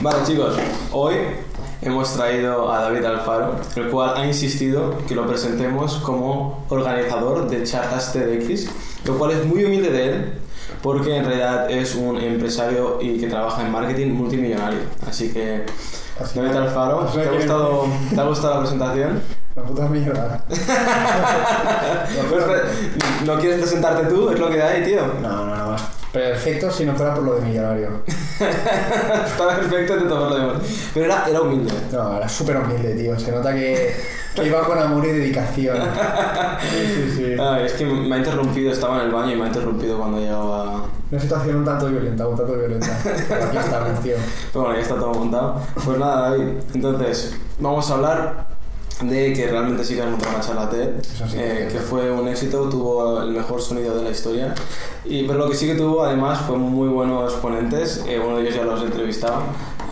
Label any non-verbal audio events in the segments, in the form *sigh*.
Vale, chicos, hoy hemos traído a David Alfaro, el cual ha insistido que lo presentemos como organizador de charlas TEDx, lo cual es muy humilde de él, porque en realidad es un empresario y que trabaja en marketing multimillonario. Así que, Así David Alfaro, ¿te ha gustado, ¿te ha gustado la presentación? La puta mierda. *laughs* Pues, ¿No quieres presentarte tú? Es lo que hay, tío. No, no. Perfecto si no fuera por lo de millonario. *laughs* Está perfecto de todo lo demás. Pero era, era humilde. No, era súper humilde, tío. Se nota que, que iba con amor y dedicación. Sí, sí, sí. Ay, es que me ha interrumpido, estaba en el baño y me ha interrumpido cuando llegaba. Una situación un tanto violenta, un tanto violenta. Pero aquí estamos, tío. Pero bueno, ya está todo montado. Pues nada, David. Entonces, vamos a hablar de que realmente sí que has montado una charla TED, eh, que fue un éxito, tuvo el mejor sonido de la historia. Y, pero lo que sí que tuvo, además, fue muy buenos ponentes. Eh, uno de ellos ya los he entrevistado.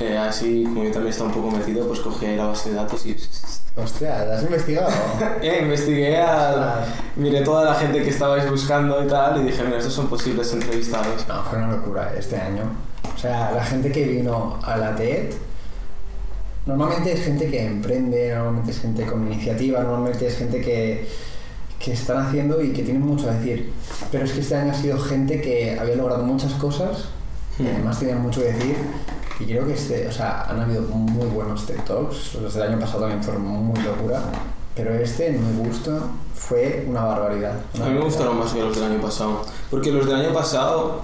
Eh, así, como yo también estaba un poco metido, pues cogí ahí la base de datos y *laughs* Hostia, ¿la has investigado? *laughs* Eh, investigué, al- miré toda la gente que estabais buscando y tal, y dije, mira, estos son posibles entrevistados. No, fue una locura este año. O sea, la gente que vino a la TED, normalmente es gente que emprende, normalmente es gente con iniciativa, normalmente es gente que, que están haciendo y que tienen mucho a decir. Pero es que este año ha sido gente que había logrado muchas cosas, y Hmm. además tenían mucho que decir. Y creo que este, o sea, han habido muy buenos TED Talks. Los del año pasado también fueron muy locura. Pero este, en mi gusto, fue una barbaridad. A mí me gustaron más que los del año pasado. Porque los del año pasado,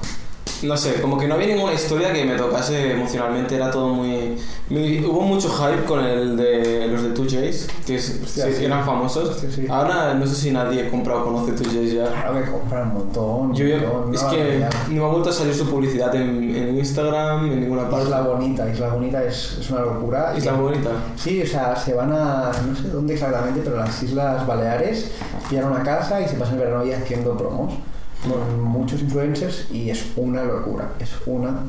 no sé, como que no había ninguna historia que me tocase emocionalmente, era todo muy... muy- hubo mucho hype con el de los de 2Js, que es- Hostia, sí, sí. eran famosos. Sí. Ahora no sé si nadie compra o conoce 2Js ya. Ahora me compran un montón. Yo, montón, es que no me ha vuelto a salir su publicidad en, en Instagram, en ninguna parte. Isla Bonita, Isla Bonita es, es una locura. Isla Bonita. Sí, o sea, se van a, no sé dónde exactamente, pero las Islas Baleares, pillan una casa y se pasan el verano ahí haciendo promos con muchos influencers y es una locura, es una...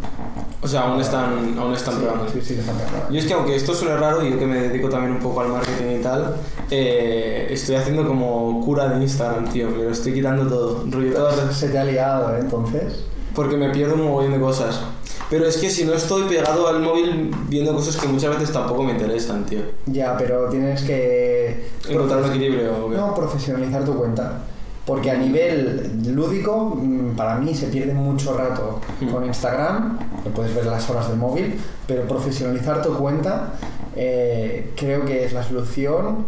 O sea, aún están, aún están sí, probando. Sí, sí, están probando. Yo es que aunque esto suene raro, y yo que me dedico también un poco al marketing y tal, eh, estoy haciendo como cura de Instagram, tío. Me lo estoy quitando todo. Rollo las- Se te ha liado, ¿eh? Entonces... Porque me pierdo un mogollón de cosas. Pero es que si no estoy pegado al móvil viendo cosas que muchas veces tampoco me interesan, tío. Ya, pero tienes que... Encontrar un equilibrio. No, profesionalizar tu cuenta. Porque a nivel lúdico, mm, para mí se pierde mucho rato Mm. con Instagram, que puedes ver las horas del móvil, pero profesionalizar tu cuenta eh, creo que es la solución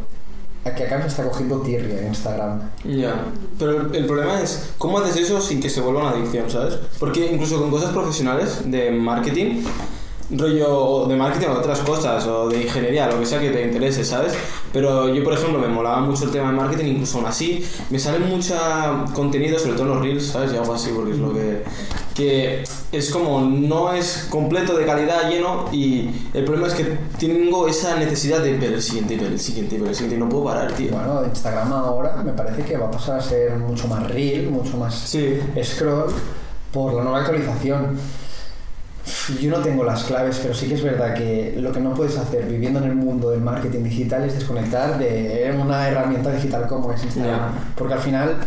a que acá se está cogiendo tirria en Instagram. Ya, pero el, el problema es cómo haces eso sin que se vuelva una adicción, ¿sabes? Porque incluso con cosas profesionales de marketing, rollo o de marketing o de otras cosas, o de ingeniería, lo que sea que te interese, ¿sabes? Pero yo, por ejemplo, me molaba mucho el tema de marketing, incluso aún así, me sale mucho contenido, sobre todo en los reels, ¿sabes? Y algo así, porque es lo que... que es como, no es completo de calidad, lleno, y el problema es que tengo esa necesidad de ver el siguiente, ver el siguiente, ver el siguiente, y no puedo parar, tío. bueno, Instagram ahora me parece que va a pasar a ser mucho más reel, mucho más Sí. scroll por la nueva actualización. Yo no tengo las claves, pero sí que es verdad que lo que no puedes hacer viviendo en el mundo del marketing digital es desconectar de una herramienta digital como es Instagram. Porque al final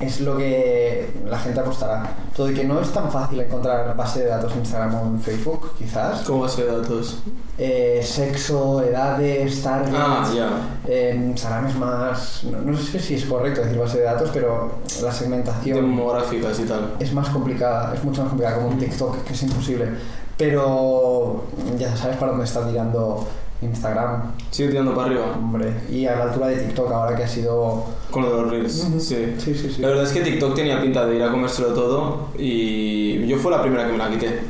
es lo que la gente apostará. Todo y que no es tan fácil encontrar base de datos en Instagram o en Facebook, quizás. ¿Cómo base de datos? Eh, sexo, edades, targets. Ah, ya. En Instagram es más. No, no sé si es correcto decir base de datos, pero la segmentación Demográficas y tal. es más complicada, es mucho más complicada como un TikTok, que es imposible. Pero ya sabes para dónde está tirando Instagram, Sigue tirando para arriba. hombre. Y a la altura de TikTok ahora que ha sido. Con lo de los reels. Sí, sí, sí. La verdad es que TikTok tenía pinta de ir a comérselo todo y yo fue la primera que me la quité.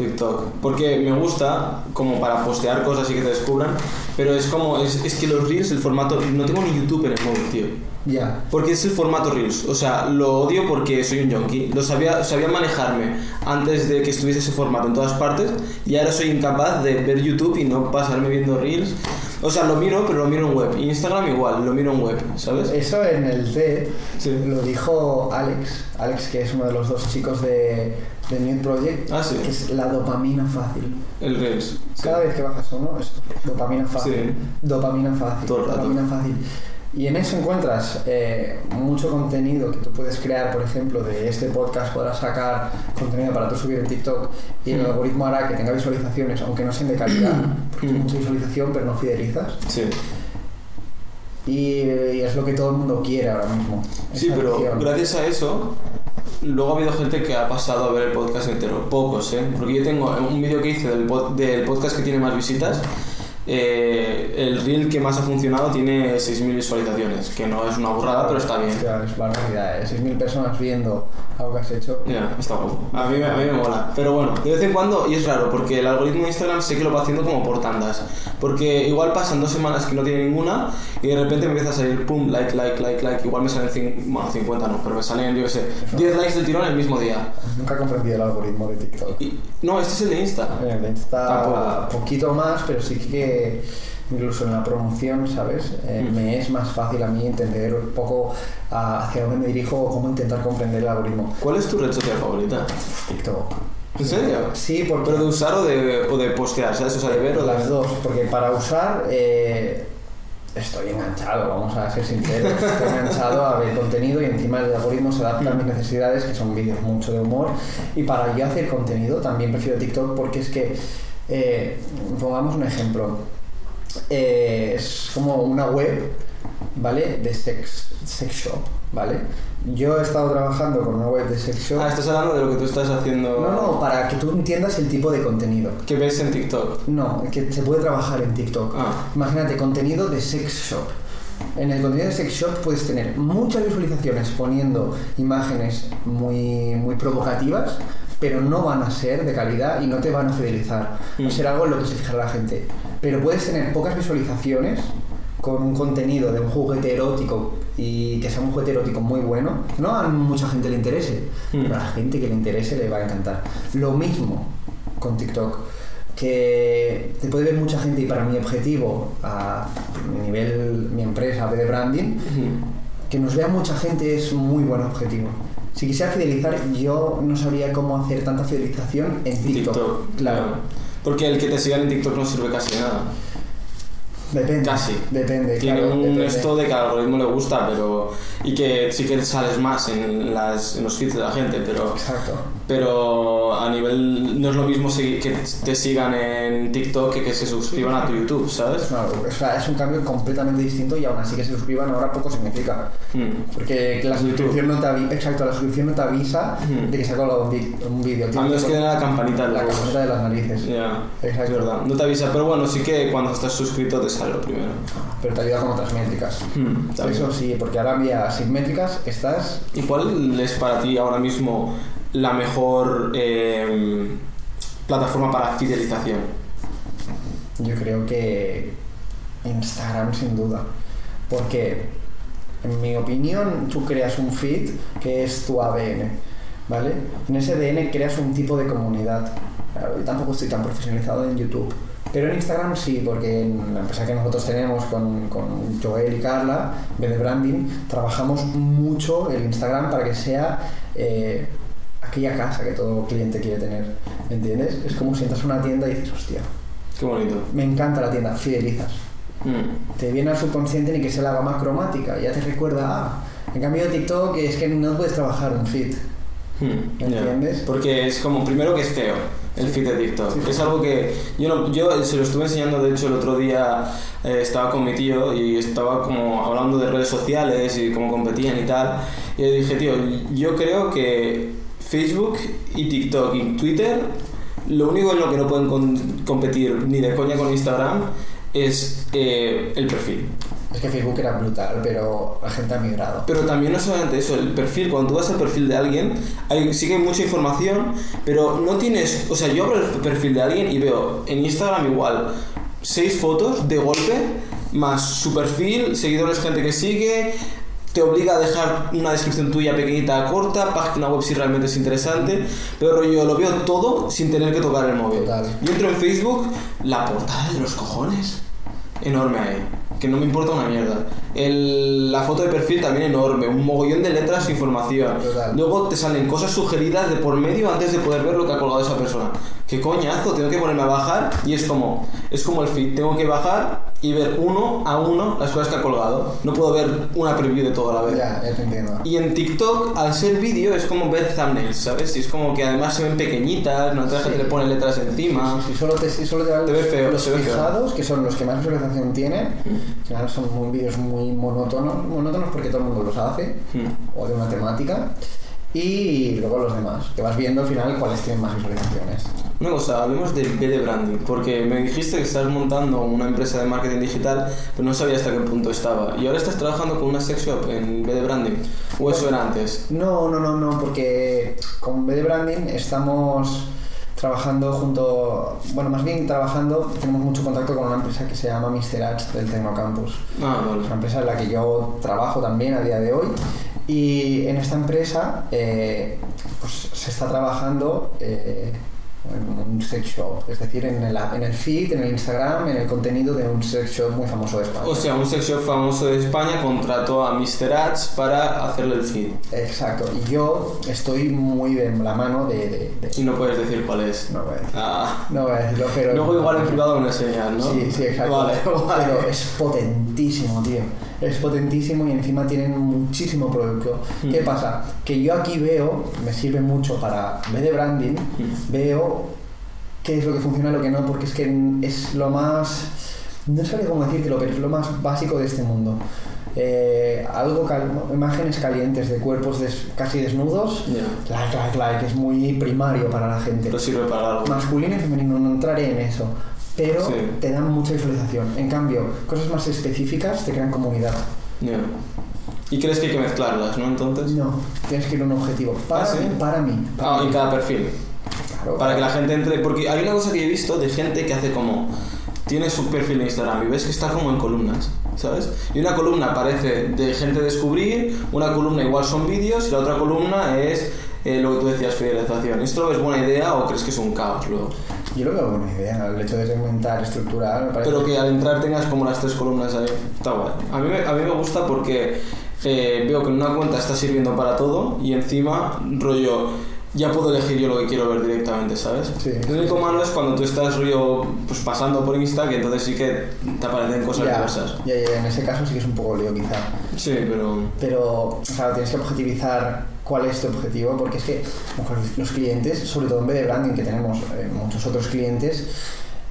TikTok. Porque me gusta como para postear cosas y que te descubran, pero es como, es, es que los reels, el formato, no tengo ni YouTube en el móvil, tío. Ya. Porque es el formato Reels. O sea, lo odio porque soy un junkie. Lo sabía, sabía manejarme antes de que estuviese ese formato en todas partes. Y ahora soy incapaz de ver YouTube y no pasarme viendo Reels. O sea, lo miro, pero lo miro en web. Instagram igual, lo miro en web, ¿sabes? Eso en el TED Sí. lo dijo Alex. Alex, que es uno de los dos chicos de, de Nude Project, Ah, sí. que es la dopamina fácil. El Reels. Sí. Cada vez que bajas uno, es dopamina fácil. Sí. Dopamina fácil. Todo el rato. Dopamina fácil. Y en eso encuentras eh, mucho contenido que tú puedes crear, por ejemplo, de este podcast podrás sacar contenido para tú subir en TikTok y el Mm. algoritmo hará que tenga visualizaciones, aunque no sean de calidad, porque Mm. mucha visualización pero no fidelizas. Sí. Y, y es lo que todo el mundo quiere ahora mismo. Sí, pero gracias a eso, luego ha habido gente que ha pasado a ver el podcast entero. Pocos, ¿eh? Porque yo tengo un vídeo que hice del, del podcast que tiene más visitas. eh, el reel que más ha funcionado tiene 6.000 visualizaciones, que no es una burrada, pero está bien. Hostia, es barbaridad, ¿eh? 6.000 personas viendo algo que has hecho. Ya, está guapo. A mí, me- a mí me mola. Pero bueno, de vez en cuando, y es raro, porque el algoritmo de Instagram sé que lo va haciendo como por tandas. Porque igual pasan dos semanas que no tiene ninguna y de repente me empieza a salir, pum, like, like, like, like. Igual me salen, bueno, 50 no, pero me salen, yo qué sé, 10 likes del tirón el mismo día. Nunca he comprendido el algoritmo de TikTok. Y- no, este es el de Insta. Eh, Está Tampoco. poquito más, pero sí que incluso en la promoción, ¿sabes? Eh, Mm. Me es más fácil a mí entender un poco ah, hacia dónde me dirijo o cómo intentar comprender el algoritmo. ¿Cuál es tu red social favorita? TikTok. ¿En serio? Sí, porque ¿Pero de usar o de, o de postear? ¿Sabes? O sea, de ver o de... las dos, porque para usar eh, estoy enganchado, vamos a ser sinceros, *laughs* estoy enganchado a ver contenido y encima el algoritmo se adapta a mis necesidades, que son vídeos mucho de humor, y para yo hacer contenido también prefiero TikTok porque es que, eh, pongamos un ejemplo, eh, es como una web, ¿vale? De sex, sex shop, ¿vale? Yo he estado trabajando con una web de sex shop. Ah, estás hablando de lo que tú estás haciendo... No, no, para que tú entiendas el tipo de contenido. Que ves en TikTok. No, que se puede trabajar en TikTok. Ah. Imagínate, contenido de sex shop. En el contenido de sex shop puedes tener muchas visualizaciones poniendo imágenes muy, muy provocativas, pero no van a ser de calidad y no te van a fidelizar. Va a Mm. ser algo en lo que se fijará la gente. Pero puedes tener pocas visualizaciones con un contenido de un juguete erótico y que sea un juguete erótico muy bueno, no a mucha gente le interese, Mm. pero a la gente que le interese le va a encantar. Lo mismo con TikTok, que te puede ver mucha gente y para mi objetivo, a nivel mi empresa de branding, Ujú. que nos vea mucha gente es muy buen objetivo. Si quisiera fidelizar, yo no sabría cómo hacer tanta fidelización en TikTok. Claro. Porque el que te sigan en TikTok no sirve casi de nada. Depende. Casi. Depende, Tiene claro, un depende. esto de que al algoritmo le gusta, pero. Y que sí que sales más en, las, en los feeds de la gente, pero. Exacto. Pero a nivel. No es lo mismo que te sigan en TikTok que que se suscriban a tu YouTube, Es, ¿sabes? o sea, es un cambio completamente distinto y aún así que se suscriban ahora poco significa. Mm. Porque la suscripción no te avisa, exacto, la suscripción no te avisa Ujú. de que se ha colgado un, vídeo. A menos que den la campanita la luego. campanita de las narices. Ya, Exacto. es verdad. No te avisa, pero bueno, sí que cuando estás suscrito te sale lo primero. Pero te ayuda con otras métricas. Mm. Eso sí, porque ahora vía sin métricas estás ¿Y cuál es para ti ahora mismo la mejor eh, plataforma para fidelización? Yo creo que Instagram sin duda. Porque, en mi opinión, tú creas un feed que es tu ADN, ¿vale? En ese ADN creas un tipo de comunidad. Yo tampoco estoy tan profesionalizado en YouTube. Pero en Instagram sí, porque en la empresa que nosotros tenemos con, con Joel y Carla, de Branding, trabajamos mucho el Instagram para que sea eh, aquella casa que todo cliente quiere tener. ¿Entiendes? Es como si entras a una tienda y dices, hostia, Qué bonito. me encanta la tienda, fidelizas. Mm. Te viene al subconsciente ni que sea la gama cromática, ya te recuerda, ah, en cambio TikTok es que no puedes trabajar un feed. ¿Me ya. entiendes? Porque es como, primero que es feo el feed de TikTok. Sí, sí. Es algo que yo, no- yo se lo estuve enseñando, de hecho, el otro día eh, estaba con mi tío y estaba como hablando de redes sociales y cómo competían y tal. Y le dije, tío, yo creo que Facebook y TikTok y Twitter, lo único en lo que no pueden competir ni de coña con Instagram es eh, el perfil. Es que Facebook era brutal, pero la gente ha migrado. Pero también no solamente eso, el perfil, cuando tú vas al perfil de alguien, hay, hay mucha información, pero no tienes, o sea, yo abro el perfil de alguien y veo en Instagram igual seis fotos de golpe, más su perfil, seguidores, gente que sigue, te obliga a dejar una descripción tuya pequeñita, corta, página web si realmente es interesante, pero yo lo veo todo sin tener que tocar el móvil. Total. Yo entro en Facebook, la portada de los cojones, enorme ahí, que no me importa una mierda. El- la foto de perfil también enorme, un mogollón de letras e información. Total. Luego te salen cosas sugeridas de por medio antes de poder ver lo que ha colgado esa persona. ¿Qué coñazo? Tengo que ponerme a bajar y es como, es como el feed, tengo que bajar y ver uno a uno las cosas que ha colgado. No puedo ver una preview de todo a la vez. Ya, ya te entiendo. Y en TikTok, al ser vídeo, es como ver thumbnails, ¿sabes? Y es como que además se ven pequeñitas, no te Sí. le pone letras encima. Si solo te, solo te Te ve feo, los fijados, que son los que más visualización tienen, final son muy vídeos muy monótonos, monótonos porque todo el mundo los hace, Mm. o de una temática, y luego los demás, que vas viendo al final cuáles tienen más visualizaciones. Cosa, hablemos del B de branding, porque me dijiste que estás montando una empresa de marketing digital, pero no sabía hasta qué punto estaba. Y ahora estás trabajando con una sex shop en B de branding, o eso era antes. No, no, no, no, porque con BD Branding estamos trabajando junto, bueno, más bien trabajando, tenemos mucho contacto con una empresa que se llama Mr. Ads del Tecnocampus. Ah, Es una empresa en la que yo trabajo también a día de hoy. Y en esta empresa eh, pues, se está trabajando eh, en un sex shop, es decir, en el, en el feed, en el Instagram, en el contenido de un sex shop muy famoso de España. O sea, un sex shop famoso de España contrató a Mr. Ads para hacerle el feed. Exacto, y yo estoy muy de la mano de... de- de- Y no puedes decir cuál es. No voy a decir. Ah. No voy a decirlo, pero... Luego igual en privado lo enseñas, ¿no? Sí, sí, exacto. Vale, *laughs* vale. Pero es potentísimo, tío. Es potentísimo y encima tienen muchísimo producto. Mm. ¿Qué pasa? Que yo aquí veo, me sirve mucho para ver de branding, Mm. veo qué es lo que funciona y lo que no, porque es que es lo más. No sabría cómo decírtelo, pero es lo más básico de este mundo. Eh, algo cal- imágenes calientes de cuerpos des- casi desnudos, Ya. like, like, like, es muy primario para la gente Pero sirve para algo. masculino y femenino, no entraré en eso. Pero Sí. te dan mucha visualización. En cambio, cosas más específicas te crean comunidad. Ya. ¿Y crees que hay que mezclarlas, no? Entonces. No, tienes que ir a un objetivo. Para Ah, sí. para mí. para Ah, mí. en cada perfil. Claro. Para que la gente entre. Porque hay una cosa que he visto de gente que hace como. Tiene su perfil de Instagram y ves que está como en columnas, ¿sabes? Y una columna parece de gente descubrir, una columna igual son vídeos y la otra columna es eh, lo que tú decías, fidelización. ¿Esto ves buena idea o crees que es un caos luego? Yo lo veo buena idea, el hecho de segmentar, estructurar, me parece. Pero que al entrar tengas como las tres columnas ahí. Está guay. A mí me, a mí me gusta porque eh, veo que en una cuenta está sirviendo para todo y encima, rollo, ya puedo elegir yo lo que quiero ver directamente, ¿sabes? Sí. Lo único malo es cuando tú estás, rollo, pues pasando por Insta, que entonces sí que te aparecen cosas ya, diversas. ya, ya, en ese caso sí que es un poco lío quizá. Sí, pero... Pero, claro, tienes que objetivizar cuál es tu objetivo, porque es que los clientes, sobre todo en de branding, que tenemos eh, muchos otros clientes,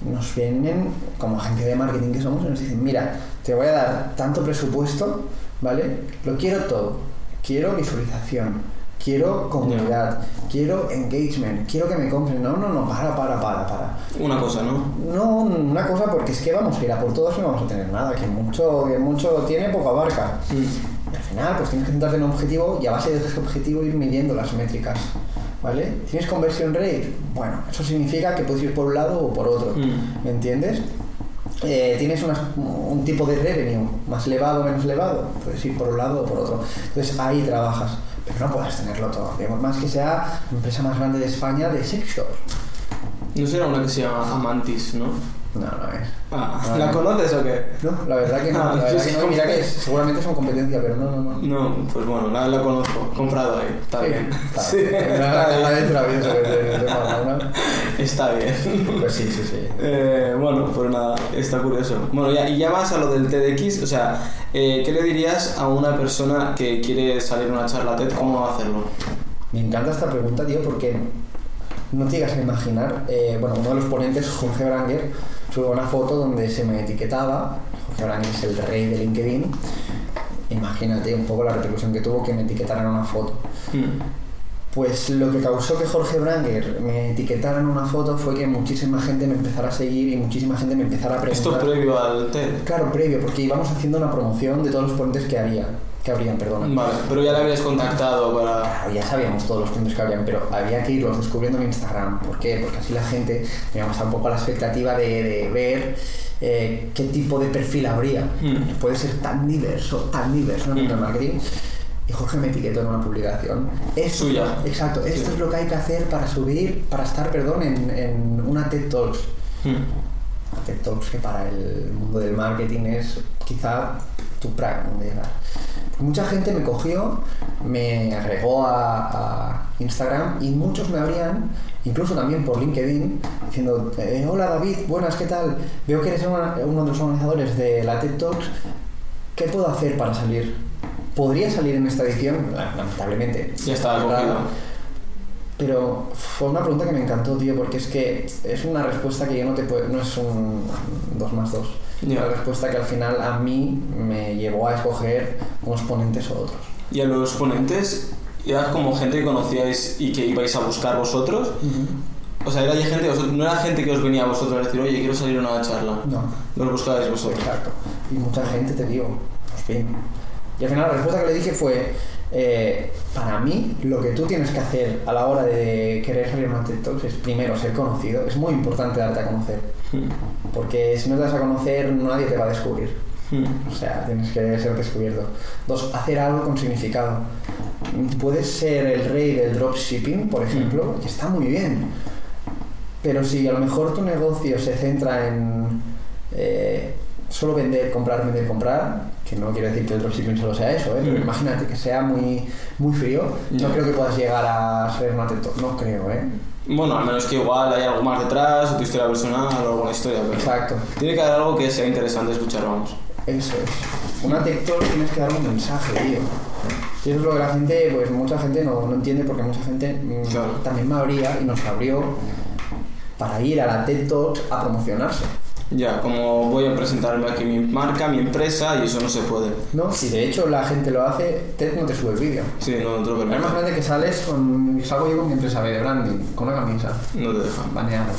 nos vienen como agencia de marketing que somos y nos dicen, mira, te voy a dar tanto presupuesto, ¿vale? Lo quiero todo. Quiero visualización, quiero comunidad, quiero engagement, quiero que me compren. No, no, no, para, para, para, para. Una cosa, ¿no? No, una cosa, porque es que vamos a ir a por todos y no vamos a tener nada. Que mucho, que mucho tiene, poco abarca. Y al final, pues tienes que centrarte en un objetivo y a base de ese objetivo ir midiendo las métricas. ¿Vale? ¿Tienes conversión rate? Bueno, eso significa que puedes ir por un lado o por otro. Mm. ¿Me entiendes? Eh, tienes unas- un tipo de revenue más elevado o menos elevado, puedes ir por un lado o por otro. Entonces ahí trabajas, pero no puedes tenerlo todo. Digamos más que sea la empresa más grande de España de sex shops. No será una que se llama Amantis, ¿no? No, no es. Ah, Ah, ¿La no. conoces o qué? No, la verdad que no. Ah, la verdad sí, que no. Mira que seguramente son competencia, pero no, no, no. No, pues bueno, la, la conozco, comprado ahí, está bien. *laughs* Está Sí, bien. *laughs* está bien. Está bien. Pues sí, sí, sí. Eh, bueno, pues nada, está curioso. Bueno, ya, y ya vas a lo del TEDx, o sea, eh, ¿qué le dirías a una persona que quiere salir a una charla TED? ¿Cómo va a hacerlo? Me encanta esta pregunta, tío, porque no te llegas a imaginar. eh, bueno, uno de los ponentes, Jorge Branger, subió una foto donde se me etiquetaba. Jorge Branger es el rey de LinkedIn. Imagínate un poco la repercusión que tuvo que me etiquetaran una foto. Hmm. Pues lo que causó que Jorge Branger me etiquetara en una foto fue que muchísima gente me empezara a seguir y muchísima gente me empezara a preguntar. Esto previo al TED. Claro, previo, porque íbamos haciendo una promoción de todos los ponentes que había, que habrían, perdona. Vale, pero ya le habías contactado para... Claro, ya sabíamos todos los puntos que habían, pero había que irlos descubriendo en Instagram. ¿Por qué? Porque así la gente teníamos un poco la expectativa de, de ver eh, qué tipo de perfil habría. Hmm. Puede ser tan diverso, tan diverso en el mundo del marketing. Y Jorge me etiquetó en una publicación. Esto, Suya. Exacto, esto Sí. es lo que hay que hacer para subir, para estar, perdón, en, en una TED Talks. Una TED Talks que para el mundo del marketing es quizá tu prime donde llegar. Mucha gente me cogió, me agregó a, a Instagram y muchos me abrían, incluso también por LinkedIn, diciendo, eh, hola David, buenas, ¿qué tal? Veo que eres una- uno de los organizadores de la TED Talks, ¿qué puedo hacer para salir? ¿Podría salir en esta edición? Lamentablemente. Ya estaba cogido. Pero fue una pregunta que me encantó, tío, porque es que es una respuesta que yo no te puedo... No es un 2 más 2. Ya. Una respuesta que al final a mí me llevó a escoger unos ponentes o otros. Y a los ponentes, ¿era como gente que conocíais y que ibais a buscar vosotros? O sea, era gente, no era gente que os venía a vosotros a decir, oye, quiero salir a una charla. No. Los buscabais vosotros. Exacto. Y mucha gente, te digo, pues bien. Y al final la respuesta que le dije fue, eh, para mí, lo que tú tienes que hacer a la hora de querer salir a una TED Talks es primero ser conocido. Es muy importante darte a conocer. Porque si no te das a conocer, nadie te va a descubrir. O sea, tienes que ser descubierto. Dos, hacer algo con significado. Puedes ser el rey del dropshipping, por ejemplo, y está muy bien. Pero si a lo mejor tu negocio se centra en eh, solo vender, comprar, vender, comprar, que no quiere decir que el dropshipping solo sea eso, ¿eh? pero Mm. imagínate que sea muy, muy frío, no creo que puedas llegar a ser un atento. No creo, ¿eh? Bueno, al menos que igual hay algo más detrás, o tu historia personal, o alguna historia, pero... Exacto. Tiene que haber algo que sea interesante escuchar, vamos. Eso es. Una TikTok tienes que dar un mensaje, tío. Y eso es lo que la gente, pues mucha gente no, no entiende porque mucha gente mm, Claro. también me abría y nos abrió para ir a la TED Talks a promocionarse. Ya, como voy a presentarme aquí mi marca, mi empresa, y eso no se puede. No, si de hecho la gente lo hace, TED no te sube el vídeo. Sí, no, no te lo Es permite. más grande que sales con. Salgo yo con mi empresa de branding, con una camisa. No te dejan. Baneado.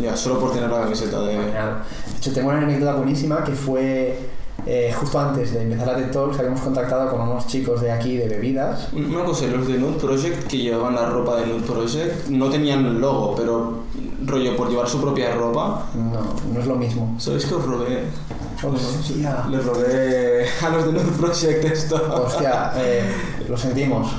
Ya, solo por tener la camiseta de... baneado. De hecho, tengo una anécdota buenísima que fue. eh, justo antes de empezar la TED Talks habíamos contactado con unos chicos de aquí de bebidas Una cosa, los de Nude Project que llevaban la ropa de Nude Project no tenían el logo, pero rollo por llevar su propia ropa. No, no es lo mismo. ¿Sabéis que os robé? Hostia. Les robé a los de Nude Project esto. Hostia, eh, lo sentimos.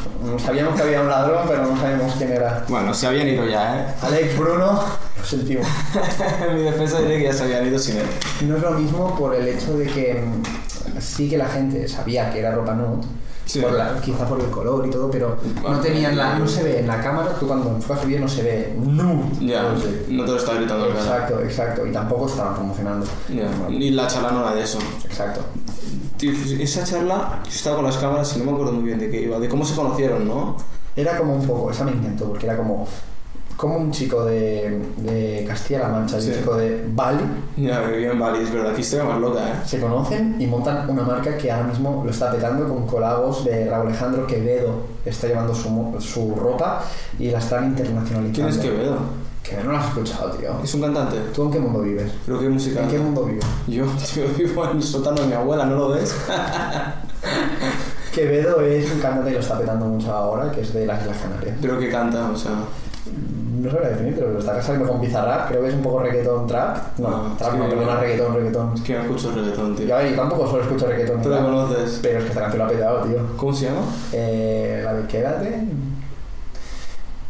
Sabíamos que había un ladrón, pero no sabemos quién era. Bueno, se habían ido ya, ¿eh? Alex Bruno, lo sentimos. *laughs* en mi defensa diré que ya se habían ido sin él. No es lo mismo por el hecho de que mm, sí que la gente sabía que era ropa nude, Sí. por la- quizá por el color y todo, pero no tenían la, no se ve en la cámara, tú cuando enfocas bien no se ve nude. Ya, No no te lo está gritando el cara. Exacto, exacto, y tampoco estaban promocionando. Ya, Y la charla no era de eso. Exacto. Tío, esa charla, yo estaba con las cámaras y no me acuerdo muy bien de qué iba, de cómo se conocieron, ¿no? Era como un poco, esa me encantó, porque era como, como un chico de, de Castilla-La Mancha y Sí. un chico de Bali Ya, que vivía en Bali, es verdad, aquí historia más loca, ¿eh? se conocen y montan una marca que ahora mismo lo está petando con colabos de Raúl Alejandro Quevedo. Está llevando su, su ropa y la están internacionalizando. ¿Quién es Quevedo? Que no lo has escuchado, tío. ¿Es un cantante? ¿Tú en qué mundo vives? ¿Pero qué música? ¿En qué mundo vives? Yo, *laughs* tío, vivo en el sótano de mi abuela, ¿no lo ves? *laughs* Quevedo es un cantante que lo está petando mucho ahora, que es de las Islas Canarias. Pero que canta, o sea... No sabría definir, pero está saliendo con Bizarrap. Creo que es un poco reggaetón trap. No, No, trap no, perdona, no. reggaetón, reggaetón. Es que no escucho reggaetón, tío. Yo tampoco solo escucho reggaetón. ¿Tú la conoces? Pero es que esta canción la ha petado, tío. ¿Cómo se llama? Eh, la de Quédate.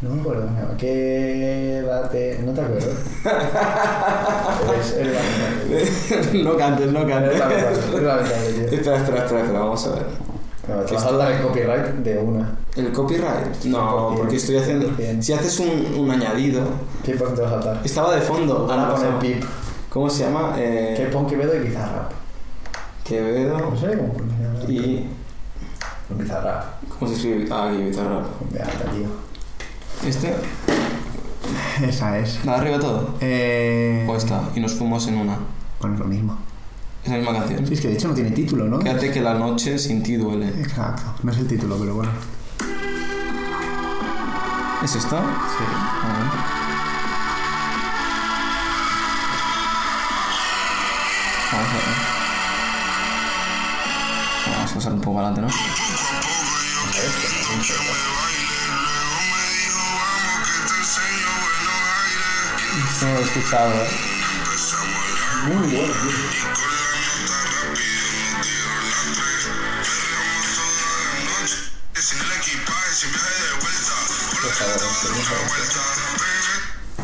No me acuerdo llama. Quédate. No te acuerdo. *laughs* es, es la no cantes, no Es cantes. lamentable, es lamentable, tío. espera, espera, espera, espera, vamos a ver. No, te Que vas a esto- saltar el copyright de una. ¿El copyright? No, Porque- porque estoy haciendo... Si haces un, un añadido... ¿Qué pon te vas a saltar? Estaba de fondo. Ahora ¿cómo pon se el llama? pip. ¿Cómo se llama? Eh, Que pon Quevedo y Bizarrap. Quevedo No sé cómo y... Bizarrap. ¿Cómo se escribe? Ah, aquí, Bizarrap. De alta, tío. ¿Este? *laughs* Esa es. ¿La arriba todo? Eh... O esta, y nos fuimos en una. Bueno, es lo mismo. Es la misma canción. Sí, es que de hecho no tiene título, ¿no? Quédate que la noche sin ti duele. Exacto. No es el título, pero bueno. ¿Es esta? Sí. Ah. Vamos a ver. Vamos a pasar un poco adelante, ¿no? No lo he escuchado, ¿eh? Muy bueno, tío.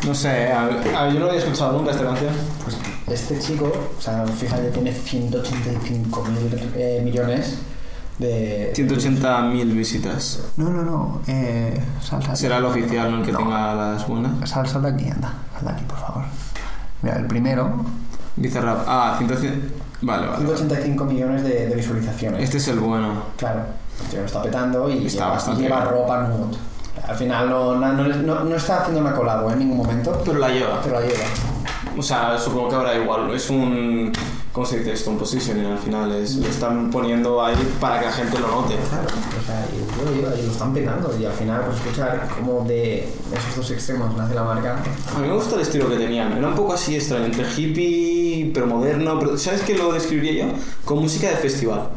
No sé, a a yo no había escuchado nunca esta canción. Pues este chico, o sea, fíjate, tiene 185 mil eh, millones de 180.000 visitas. No, no, no. Eh, sal, sal. Será el oficial, ¿no? El que No. tenga las buenas. Sal, sal de aquí, anda. Sal de aquí, por favor. Mira, el primero, Bizarrap. Ah, 100. Vale, vale. 185 millones de, de visualizaciones. Este es el bueno. Claro, el tío lo está petando y Está lleva, bastante lleva bien. ropa nude. Al final no, no, no, no- está haciendo una colabo en ningún momento, Pero la lleva. pero la lleva. O sea, supongo que habrá igual. Es un. ¿Cómo se dice esto? Un positioning al final. Es, lo están poniendo ahí para que la gente lo note. Claro, o sea, y lleva y lo están petando. Y al final, pues escuchar cómo de esos dos extremos nace la marca. A mí me gusta el estilo que tenían. Era un poco así extraño, entre hippie, pero moderno. Pero ¿sabes qué lo describiría yo? Con música de festival.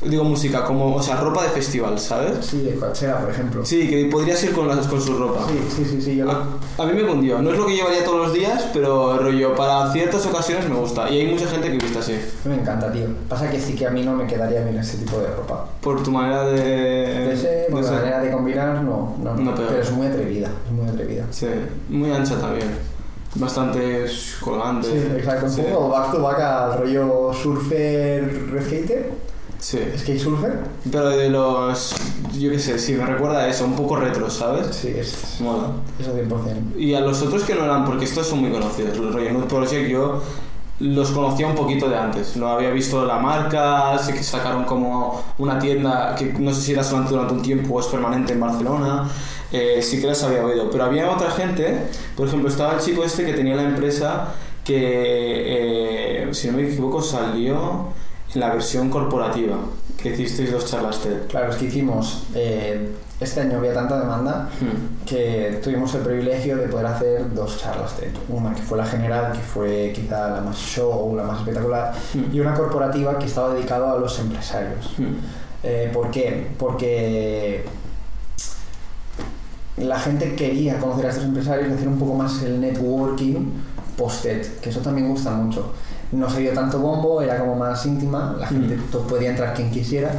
Digo música, como, o sea, ropa de festival, ¿sabes? Sí, de Coachella, por ejemplo. Sí, que podrías ir con, las, con su ropa. sí, sí, sí, sí, yo A, a mí me cundió. No es lo que llevaría todos los días, pero rollo, para ciertas ocasiones me gusta. Y hay mucha gente que viste así. me encanta, tío. Pasa que sí que a mí no me quedaría bien ese tipo de ropa. Por tu manera de. De de por ser. manera de combinar, no, no, No pega. pero es muy atrevida, es muy atrevida. Sí, muy ancha también. Bastante colgante. Sí, exacto, un Sí. poco back to back al rollo surfer, red skater, Sí. skate surfer. Pero de los. Yo qué sé, sí, me recuerda a eso, un poco retro, ¿sabes? Sí, es Mola. eso 100%. Y a los otros que no eran, porque estos son muy conocidos, los rollo Nude Project, yo los conocía un poquito de antes. No había visto la marca, sé que sacaron como una tienda que no sé si era solamente durante un tiempo o es permanente en Barcelona. Eh, sí que las había oído. Pero había otra gente, por ejemplo, estaba el chico este que tenía la empresa que, eh, si no me equivoco, salió en la versión corporativa, que hicisteis dos charlas TED. Claro, es que hicimos, eh, este año había tanta demanda Hmm. que tuvimos el privilegio de poder hacer dos charlas TED. Una que fue la general, que fue quizá la más show, la más espectacular, Hmm. y una corporativa que estaba dedicada a los empresarios. Hmm. Eh, ¿Por qué? Porque la gente quería conocer a estos empresarios y hacer un poco más el networking post-TED, que eso también gusta mucho. No se dio tanto bombo, era como más íntima, la gente Mm. to- podía entrar quien quisiera,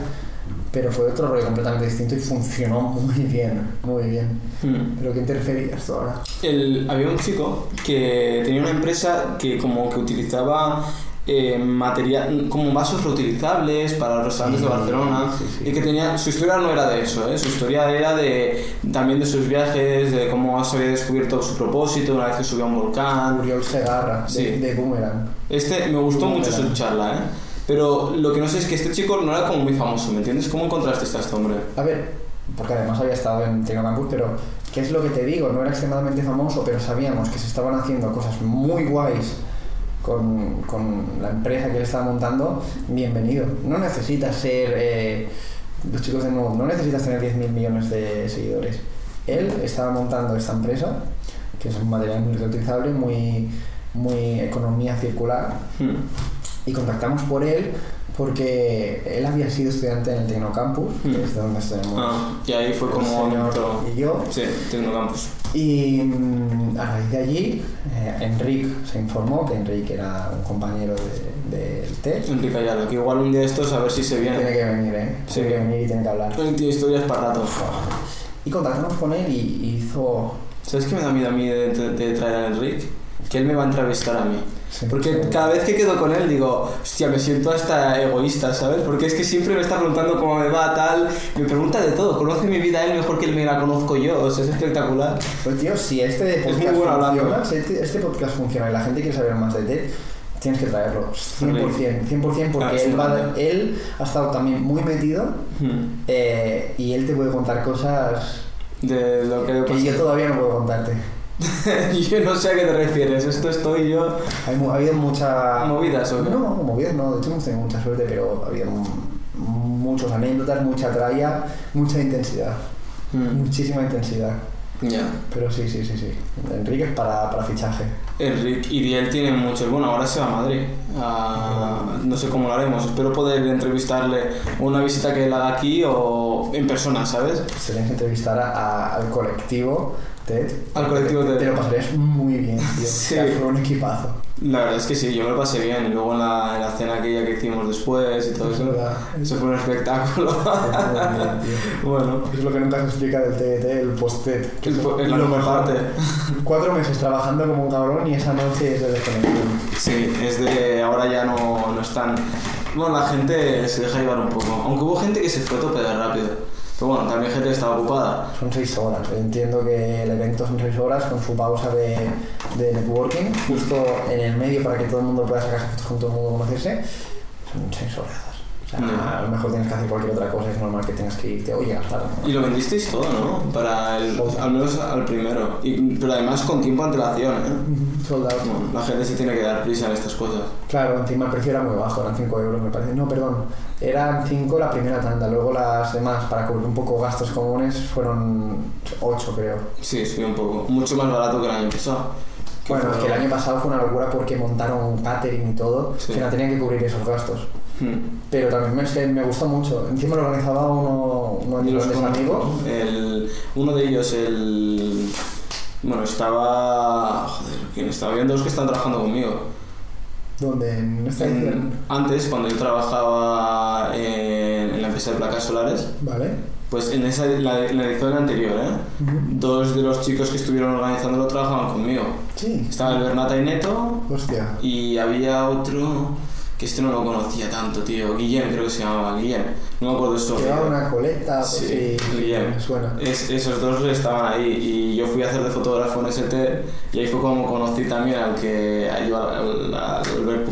pero fue otro rollo completamente distinto y funcionó *laughs* muy bien, muy bien. Hmm. ¿Pero qué te referías tú ahora? El- había un chico que tenía una empresa que como que utilizaba eh, material, como vasos reutilizables para los restaurantes de Barcelona sí, sí. y que tenía su historia no era de eso, ¿eh? su historia era de también de sus viajes, de cómo se había descubierto su propósito una vez que subió a un volcán. Uriol Segarra, de, Sí. de Boomerang. Este me gustó Muy mucho su charla, ¿eh? pero lo que no sé es que este chico no era como muy famoso, ¿me entiendes? ¿Cómo encontraste a este hombre? A ver, porque además había estado en Tecnocampus, pero ¿qué es lo que te digo? No era extremadamente famoso, pero sabíamos que se estaban haciendo cosas muy guays con, con la empresa que él estaba montando. Bienvenido. No necesitas ser eh, los chicos de nuevo, no necesitas tener 10.000 millones de seguidores. Él estaba montando esta empresa, que es un material muy reutilizable, muy, muy economía circular, Hmm. y contactamos por él porque él había sido estudiante en el Tecnocampus, que Mm. es de donde estamos Ah, y ahí fue el como... señor entró. y yo. Sí, Tecnocampus. Y mm, a raíz de allí, eh, Enric se informó que Enric era un compañero de- del TED. Enrique Ayala, que igual un día de estos a ver si se Tiene viene. que venir, ¿eh? Sí. Tiene que venir y tiene que hablar. Tiene historias para rato. Y contactamos con él y, y hizo... ¿Sabes qué me da miedo a mí de, de- de traer a Enrique? Que él me va a entrevistar a mí. Sí, Porque cada vez que quedo con él digo, hostia, me siento hasta egoísta, ¿sabes? Porque es que siempre me está preguntando cómo me va, tal. Me pregunta de todo. Conoce mi vida él mejor que él me la conozco yo. O sea, es espectacular. Pues tío, si este muy podcast bueno hablando. funciona, si este, este podcast funciona y la gente quiere saber más de TED, tienes que traerlo. 100%, 100% porque es él, va- él ha estado también muy metido Hmm. eh, y él te puede contar cosas De lo que... que yo todavía no puedo contarte. *laughs* yo no sé a qué te refieres. Esto estoy yo... Hay, mu- ha habido mucha... ¿Movidas o qué? No, movidas no, de hecho hemos tenido mucha suerte, pero ha habido mu- muchas anécdotas, mucha tralla, mucha intensidad, Hmm. muchísima intensidad. Ya. Pero sí, sí, sí, sí. Enrique es para, para fichaje. Enrique y Diel tienen mucho. Bueno, ahora se va a Madrid. Ah, no sé cómo lo haremos. Espero poder entrevistarle una visita que él haga aquí o en persona, ¿sabes? Se tienes que entrevistar a- a- al colectivo TED. Al colectivo Te, te lo pasarías muy bien, tío. *laughs* Sí. O sea, fue un equipazo. La verdad es que sí, yo me lo pasé bien. Y luego en la, en la cena aquella que hicimos después y todo Es eso. verdad. Eso fue un espectáculo. Muy *laughs* bien, bueno, Es lo que nunca se explica del TED, el es, es es la lo mejor parte. Cuatro meses trabajando como un cabrón y esa noche es de desconexión. Sí, es de. Ahora ya no, no están. Bueno, la gente se deja llevar un poco. Aunque hubo gente que se fue tope de rápido. Pero bueno, también gente estaba ocupada. Son seis horas. Entiendo que el evento son seis horas con su pausa de, de networking, justo en el medio para que todo el mundo pueda sacar fotos con todo el mundo conocerse. Son seis horas. O sea, No. a lo mejor tienes que hacer cualquier otra cosa, es normal que tengas que irte o llegas tarde. Y lo vendisteis todo, ¿no? Para el, al menos al primero. Y, pero además con tiempo de antelación, ¿eh? Soldado. Bueno, la gente se tiene que dar prisa en estas cosas. Claro, encima el precio era muy bajo, eran 5 euros me parece. No, perdón, eran 5 la primera tanda, luego las demás, para cubrir un poco gastos comunes, fueron 8 creo. Sí, sí, un poco. Mucho más barato que el año pasado. Bueno, es que el año pasado fue una locura porque montaron un catering y todo, Sí. que no tenían que cubrir esos gastos. Hmm. Pero también me, es que me gustó mucho. Encima lo organizaba uno, uno de mis los conozco. amigos. El, uno de ellos, el. Bueno, estaba. Joder, ¿quién estaba? Habían dos que están trabajando conmigo. Donde en esta En- antes, cuando yo trabajaba en, en la empresa de placas solares, Vale. pues en esa, la, la edición anterior, ¿eh? Dos de los chicos que estuvieron organizándolo trabajaban conmigo. Sí. Estaba el Bernata y Neto Hostia. y había otro que este no lo conocía tanto, tío. Guillem creo que se llamaba, Guillem. No me acuerdo de su Llevaba una coleta, pues Sí, sí, Guillem. me suena. Es- esos dos estaban ahí y yo fui a hacer de fotógrafo en ST y ahí fue como conocí también al que iba al, al Albert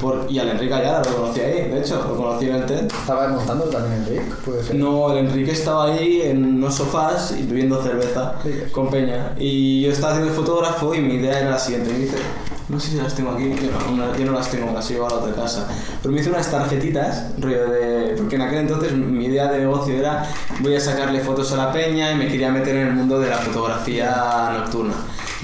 por, y al Enrique Ayala lo conocí ahí, de hecho, lo conocí en el TED. ¿Estaba montando también Enrique? Puede ser. No, el Enrique estaba ahí en unos sofás y bebiendo cerveza Sí. con Peña y yo estaba haciendo de fotógrafo y mi idea era la siguiente, me dice, no sé si las tengo aquí, yo no, yo no las tengo, las he llevado a la otra casa, pero me hice unas tarjetitas, rollo de, porque en aquel entonces mi idea de negocio era voy a sacarle fotos a la Peña y me quería meter en el mundo de la fotografía nocturna,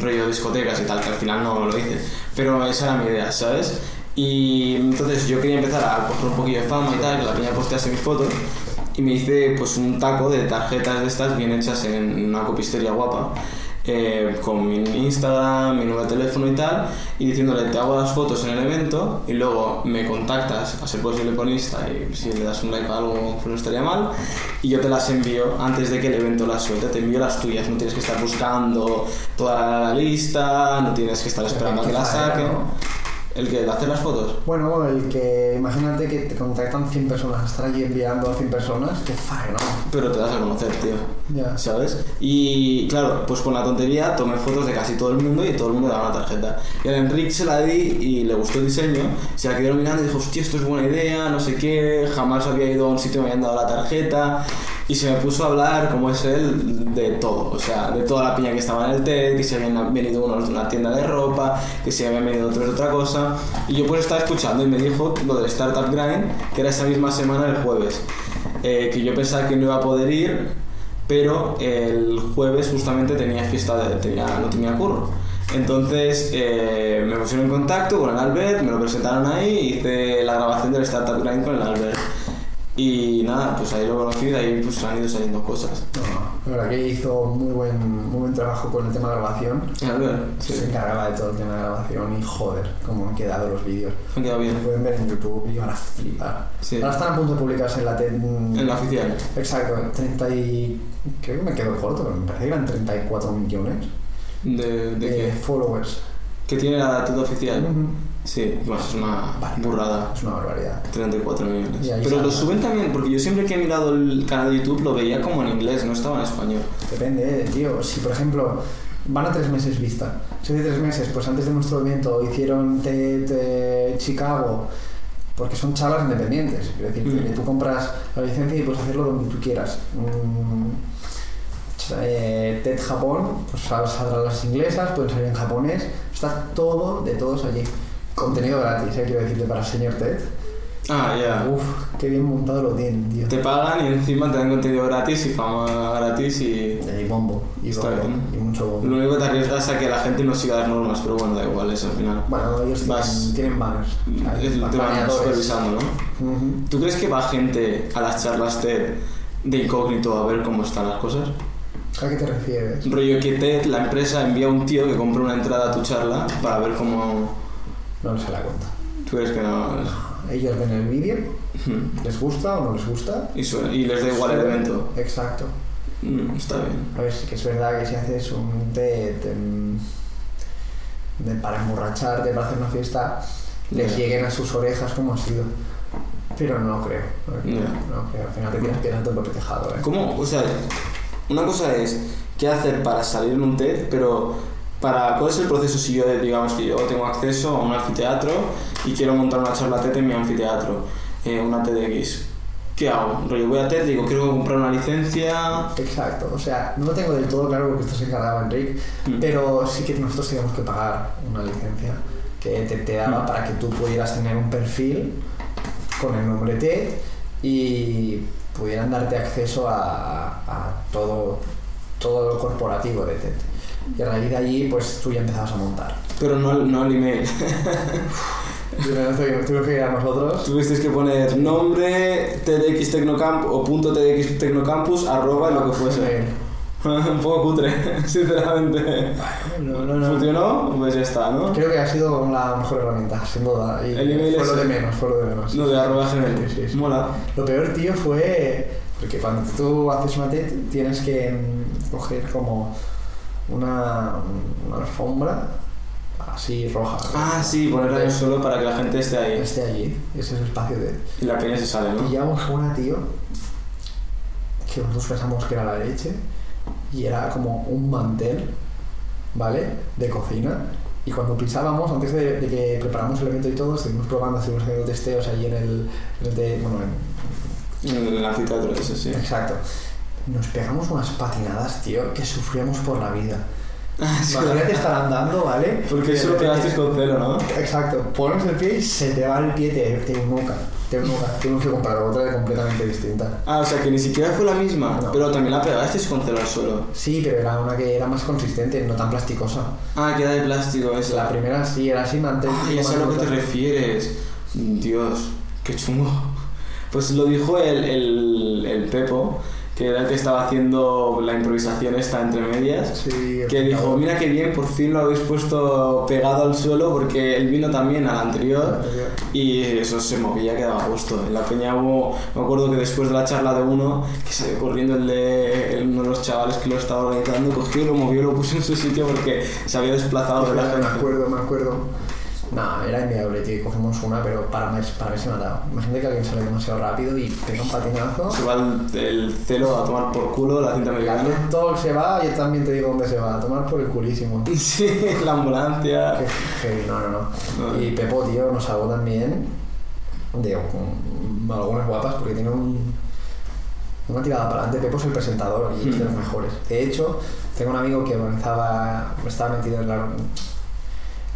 rollo discotecas y tal, que al final no lo hice, pero esa era mi idea, ¿sabes? Y entonces yo quería empezar a coger un poquillo de fama y tal, que la Peña postease mis fotos. Y me hice pues un taco de tarjetas de estas bien hechas en una copistería guapa. Eh, con mi Instagram, mi número de teléfono y tal, y diciéndole te hago las fotos en el evento y luego me contactas a ser posible con Insta y si le das un like a algo pues no estaría mal y yo te las envío antes de que el evento las suelte, te envío las tuyas, no tienes que estar buscando toda la, la lista, no tienes que estar esperando a que saquen. ¿no? ¿El que hacer las fotos? Bueno, el que imagínate que te contactan 100 personas, estar allí enviando a 100 personas, qué faena, ¿no? Pero te das a conocer, tío. Ya. ¿sabes? Y claro, pues con la tontería tomé fotos de casi todo el mundo y todo el mundo daba una tarjeta. Y a Enrique se la di y le gustó el diseño, se la quedó mirando y dijo, hostia, esto es buena idea, no sé qué, jamás había ido a un sitio y me habían dado la tarjeta. Y se me puso a hablar, como es él, de todo, o sea, de toda la piña que estaba en el TED, que se habían venido unos de una tienda de ropa, que se habían venido otros de otra cosa. Y yo pues estaba escuchando y me dijo lo del Startup Grind, que era esa misma semana el jueves. Eh, que yo pensaba que no iba a poder ir, pero el jueves justamente tenía fiesta, de, tenía, no tenía curro. Entonces eh, me pusieron en contacto con el Albert, me lo presentaron ahí, hice la grabación del Startup Grind con el Albert. Y nada, pues ahí lo conocí, de ahí pues han ido saliendo cosas. No, la verdad que hizo muy buen, muy buen trabajo con el tema de grabación. Albert, sí, Se encargaba de todo el tema de grabación y joder, cómo han quedado los vídeos. me ha quedado bien. pueden ver en YouTube y van a flipar. Sí. Ahora están a punto de publicarse en la TED. En la oficial. Exacto, 30 y... Creo que me quedo corto, pero me parece que eran 34 millones ¿De, de de qué? followers. ¿Que tiene la tuta oficial? Ujú. Sí, bueno, es una burrada. Es una barbaridad. 34 millones. Pero lo suben también, porque yo siempre que he mirado el canal de YouTube lo veía como en inglés, no estaba en español. Depende, eh, tío. Si, por ejemplo, van a tres meses vista. Si hace tres meses, pues antes de nuestro evento hicieron TED Chicago, porque son charlas independientes. Es decir, Mm. que tú compras la licencia y puedes hacerlo donde tú quieras. Mm, eh, TED Japón, pues sal- saldrán las inglesas, pueden salir en japonés. Está todo de todos allí. Contenido gratis, eh, quiero decirte, para el señor TED. Ah, ya. Uf, qué bien montado lo tienen, tío. Te pagan y encima te dan contenido gratis y fama gratis y... Y bombo, y, Está bombo, bien. y mucho bombo. Lo único que te arriesgas a que la gente no siga las normas, pero bueno, da igual eso al final. Bueno, ellos Vas- tienen, banners. Es- Te van supervisando, ¿no? Ujú. ¿Tú crees que va gente a las charlas TED de incógnito a ver cómo están las cosas? ¿A qué te refieres? Rollo que TED, la empresa, envía a un tío que compra una entrada a tu charla para ver cómo... No les se la cuenta. ¿Tú crees que no? Ellos ven el vídeo, les gusta o no les gusta. Y, suena- y les da igual el evento. Exacto. Mm, está bien. A ver, sí que es verdad que si haces un de, para emborracharte, para hacer una fiesta, les lleguen a sus orejas como ha sido. Pero no creo. No, creo, Ya. no creo. Al final te tienes en tu propio tejado, ¿eh? ¿Cómo? O sea, una cosa es qué hacer para salir en un TED, pero para ¿cuál es el proceso si yo, digamos que yo tengo acceso a un anfiteatro y quiero montar una charla TED en mi anfiteatro, eh, una TEDx? ¿Qué hago? Rollo, voy a TED, digo, quiero comprar una licencia. Exacto, o sea, no lo tengo del todo claro porque esto se encargaba Enrique, Mm. pero sí que nosotros teníamos que pagar una licencia que te, te daba Mm. para que tú pudieras tener un perfil con el nombre TED y pudieran darte acceso a, a todo, todo lo corporativo de TED. Y a raíz de allí, pues tú ya empezabas a montar. Pero no, no al email. *laughs* Tuvimos que ir a nosotros. Tuvisteis que poner nombre TEDx Tecnocamp o punto TEDx Tecnocampus arroba lo que fuese. *laughs* Un poco cutre, *laughs* sinceramente. No, no, no. ¿Funcionó? Pues ya está, ¿no? Creo que ha sido la mejor herramienta, sin duda. Y El email fue es lo de menos, fue lo de menos. No, de arroba gmail. Sí, sí, sí. Mola. Lo peor, tío, fue porque cuando tú haces una TED tienes que mm, coger como una, una alfombra así roja. Ah, sí, ponerla suelo para que la gente esté ahí. Esté allí, ese es el espacio de... Y la peña se sale, ¿no? Pillamos una, tío, que nosotros pensamos que era la leche y era como un mantel, ¿vale? De cocina. Y cuando pisábamos, antes de, de que preparamos el evento y todo, estuvimos probando, estuvimos haciendo testeos allí en el, en el de- bueno, en, En el anfiteatro ese, sí. Exacto. Nos pegamos unas patinadas, tío, que sufríamos por la vida. Ah. Imagínate estar andando, ¿vale? Porque eso lo pegasteis con celo, ¿no? Exacto. Pones el pie y se te va el pie, te, te. Te nuca. *laughs* Tuvimos que comprar otra completamente distinta. Ah, o sea que ni siquiera fue la misma, No. pero también la pegasteis con celo al suelo. Sí, pero era una que era más consistente, no tan plasticosa. Ah, que era de plástico esa. La primera sí era así, mantel. Ah, ya sé a lo que te refieres. Dios, qué chungo. Pues lo dijo el, el, el Pepo, que era el que estaba haciendo la improvisación esta entre medias. Sí, Que dijo, mira qué bien, por fin lo habéis puesto pegado al suelo porque él vino también al anterior y eso se movía, quedaba a gusto. En la peña hubo, me acuerdo que después de la charla de uno, que salió corriendo el de el- uno de los chavales que lo estaba organizando, cogió, lo movió, lo puso en su sitio porque se había desplazado de la Me acuerdo, me acuerdo. No, era inviable, tío. Cogimos una, pero para mí, para mí se me ha dado. Imagínate que alguien sale demasiado rápido y pega un patinazo. Se va el, el celo a tomar por culo la cinta La americana. TED Talk se va, yo también te digo dónde se va, a tomar por el culísimo. *laughs* Sí, la ambulancia. Qué no, no, no. No. Y Pepo, tío, nos salvó también de um, algunas guapas porque tiene un, una tirada para adelante. Pepo es el presentador y es de los Mm. mejores. De hecho, tengo un amigo que organizaba, estaba metido en, la-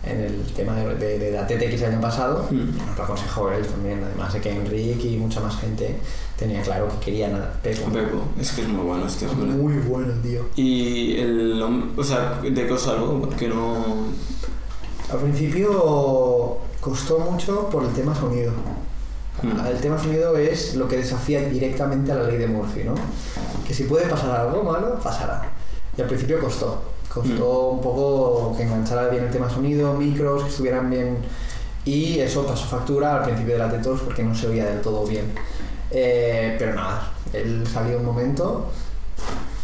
en el tema de, de- de la TTX el año pasado. Mm. Nos lo aconsejó él también, además de que Enrique y mucha más gente tenía claro que querían a Pepo. Pepo, es que es muy bueno este hombre. Muy bueno, tío. Y el o sea, ¿de qué os salvo? Porque no. Al principio costó mucho por el tema sonido. Mm. El tema sonido es lo que desafía directamente a la ley de Murphy, ¿no? Que si puede pasar algo malo, pasará. Y al principio costó. Costó un poco que enganchara bien el tema sonido, micros, que estuvieran bien. Y eso pasó factura al principio de la TETOS porque no se oía del todo bien. Eh, pero nada, él salió un momento,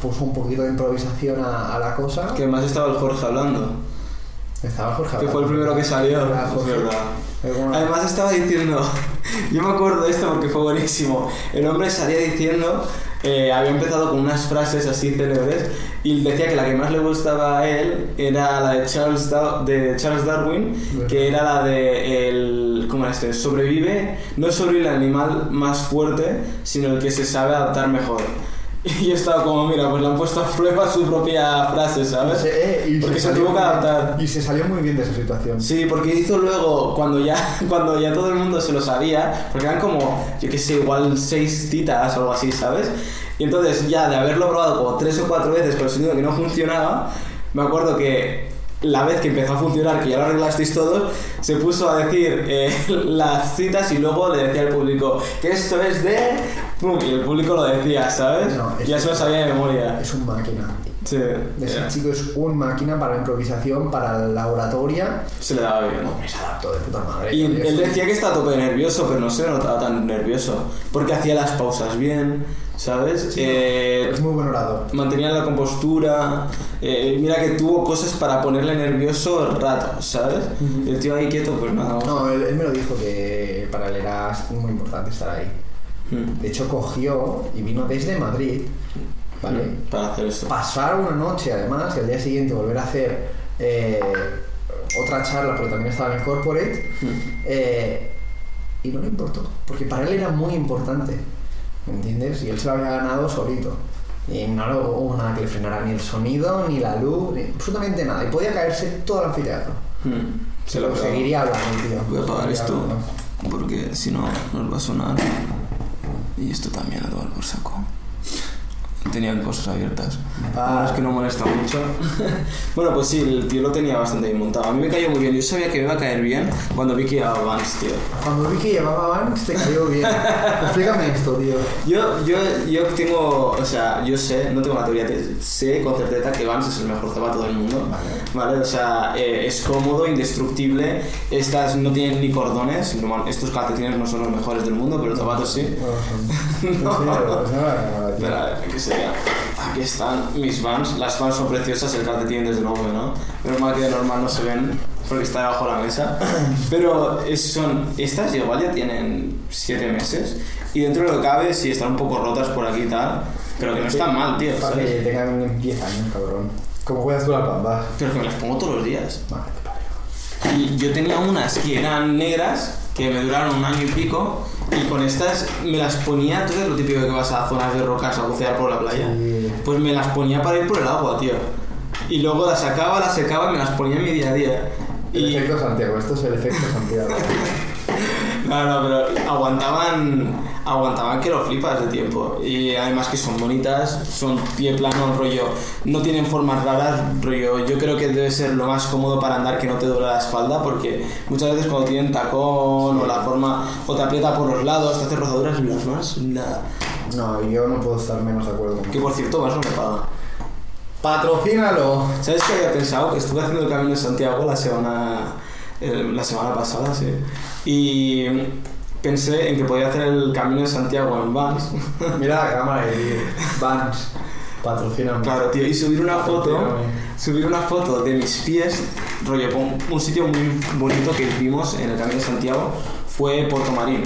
puso un poquito de improvisación a, a la cosa. Que más estaba el Jorge hablando. Estaba Jorge Que fue el hablando. primero que salió. Jorge. Además estaba diciendo, *laughs* yo me acuerdo de esto porque fue buenísimo. El hombre salía diciendo, eh, había empezado con unas frases así célebres y decía que la que más le gustaba a él era la de Charles, Da- de Charles Darwin, que era la de el, ¿cómo este? Sobrevive, no es sobrevive el animal más fuerte, sino el que se sabe adaptar mejor. Y yo estaba como, mira, pues le han puesto a prueba su propia frase, ¿sabes? Se- eh, y Porque se salió tuvo que adaptar. Y se salió muy bien de esa situación. Sí, porque hizo luego, cuando ya, *laughs* cuando ya todo el mundo se lo sabía, porque eran como, yo qué sé, igual seis citas o algo así, ¿sabes? Y entonces ya de haberlo probado como tres o cuatro veces con el sonido que no funcionaba, me acuerdo que la vez que empezó a funcionar, que ya lo arreglasteis todos, se puso a decir eh, *laughs* las citas y luego le decía al público que esto es de... Pum, y el público lo decía, ¿sabes? No, ya se lo sabía de memoria. Es un máquina. Sí. Ese ya. chico es un máquina para la improvisación, para la oratoria. Se le daba bien. Me se adaptó de puta madre. Y él decía que estaba a tope nervioso, pero no se notaba tan nervioso. Porque hacía las pausas bien, ¿sabes? Eh, Es muy buen orador. mantenía la compostura. eh, mira que tuvo cosas para ponerle nervioso rato, ¿sabes? Ujú. Y el tío ahí quieto, pues nada. No, él, él me lo dijo que para él era muy importante estar ahí. Mm. De hecho, cogió y vino desde Madrid, ¿vale? Mm, Para hacer esto. Pasar una noche, además, y al día siguiente volver a hacer eh, otra charla, porque también estaba en el corporate, Mm. eh, y no le importó, porque para él era muy importante, ¿me entiendes? Y él se lo había ganado solito. Y no hubo nada que le frenara, ni el sonido, ni la luz, ni absolutamente nada. Y podía caerse todo el anfiteatro. Se lo seguiría hablando, tío. Voy a apagar esto hablando. porque si no nos va a sonar. Y esto también a tomar por saco. Tenían cosas abiertas. Ah. Es que no molesta mucho. *laughs* bueno, pues sí, el tío lo tenía bastante bien montado. A mí me cayó muy bien. Yo sabía que me iba a caer bien cuando vi que llevaba Vans, tío. Cuando vi que llevaba Vans, te cayó bien. *laughs* Explícame esto, tío. Yo, yo, yo tengo, o sea, yo sé, no tengo una teoría, te- sé con certeza que Vans es el mejor zapato del mundo, ¿vale? O sea, eh, es cómodo, indestructible, estas no tienen ni cordones, estos calcetines no son los mejores del mundo, pero el zapato sí. No, no, barbaridad, tío. Espera, aquí Aquí están mis Vans, las Vans son preciosas, el calcetín desde luego no, pero mal que de normal no se ven porque está debajo de la mesa. *clears throat* Pero son, estas igual ya tienen 7 meses y dentro de lo que cabe, sí están un poco rotas por aquí y tal, pero que no están mal, tío. Para que tengan 10 años, cabrón. ¿Cómo juegas tú la pamba? Pero que me las pongo todos los días. Vale, te parió. Y yo tenía unas que eran negras, que me duraron un año y pico, y con estas me las ponía, tú sabes lo típico que vas a zonas de rocas a bucear por la playa. Sí. Pues me las ponía para ir por el agua, tío. Y luego las sacaba, las secaba y me las ponía en mi día a día. El Y... efecto Santiago, esto es el efecto Santiago. *laughs* No, no, pero aguantaban, aguantaban que lo flipas de tiempo. Y además que son bonitas, son pie plano, rollo, no tienen formas raras, rollo, yo creo que debe ser lo más cómodo para andar que no te duele la espalda, porque muchas veces cuando tienen tacón o la forma, o te aprieta por los lados, te hace rozaduras y las más, nada. No, yo no puedo estar menos de acuerdo con Que por cierto, más no me paga. ¡Patrocínalo! ¿Sabes qué había pensado? Que estuve haciendo el camino de Santiago la semana, el- la semana pasada, sí. Y pensé en que podía hacer el camino de Santiago en Vans. *laughs* Mira la cámara y Vans, patrocíname. Claro, tío, y subir una foto, subir una foto de mis pies, rollo, un, un sitio muy bonito que vimos en el Camino de Santiago fue Puerto Marín.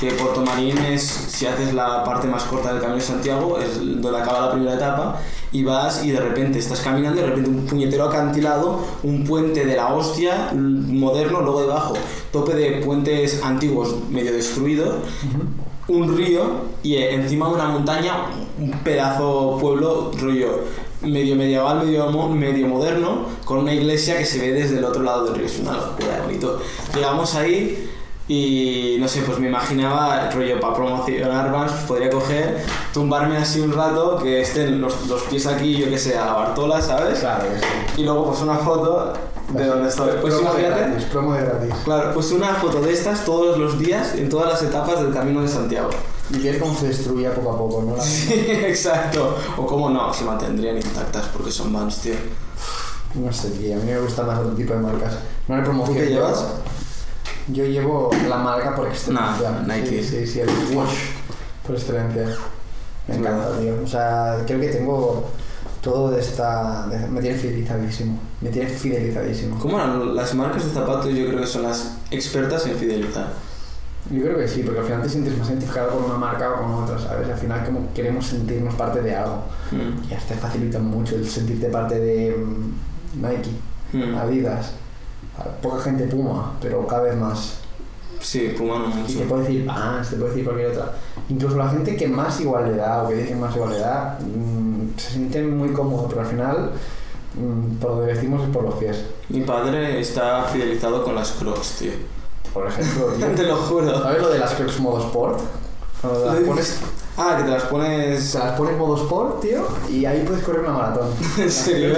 Que Puerto Marín es, si haces la parte más corta del Camino de Santiago, es donde acaba la primera etapa, y vas y de repente estás caminando y de repente un puñetero acantilado, un puente de la hostia, moderno, luego debajo, tope de puentes antiguos medio destruidos, un río y encima una montaña, un pedazo pueblo rollo medio medieval, medio, medio moderno, con una iglesia que se ve desde el otro lado del río. Es una locura bonito. Llegamos ahí y no sé, pues me imaginaba, rollo, para promocionar Vans, pues podría coger, tumbarme así un rato, que estén los, los pies aquí, yo que sé, a la Bartola, ¿sabes? Claro que sí. Y luego pues una foto de donde estoy. Pues promo de imagínate. gratis, promo de gratis. Claro, pues una foto de estas todos los días en todas las etapas del Camino de Santiago. Y ver cómo se destruía poco a poco, ¿no? *laughs* Sí, exacto. O cómo no, se mantendrían intactas porque son Vans, tío. No sé, tío, a mí me gusta más otro tipo de marcas. No le promoción. ¿Tú qué llevas? Yo llevo la marca por excelencia. Nike. Sí, sí, sí, el Wash por excelencia. Me encanta, tío. O sea, creo que tengo todo de esta... de- me tiene fidelizadísimo. Me tiene fidelizadísimo. ¿Cómo eran? Las marcas de zapatos yo creo que son las expertas en fidelizar. Yo creo que sí, porque al final te sientes más identificado con una marca o con otra, ¿sabes? Al final como queremos sentirnos parte de algo. Mm. Y hasta facilita mucho el sentirte parte de mm, Nike, Mm. Adidas. Poca gente Puma, pero cada vez más. Sí, Puma no Y mucho. te puede decir Vans, te puede decir cualquier otra. Incluso la gente que más igual le da o que dice que más igual le da, mm, se siente muy cómodo, pero al final mm, por donde vestimos es por los pies. Mi padre está fidelizado con las Crocs, tío. Por ejemplo, *laughs* tío. Te lo juro. ¿sabes lo de las Crocs modo sport? Cuando las pones, Ah, que te las pones... se las pones modo sport, tío, y ahí puedes correr una maratón. *laughs* ¿En serio?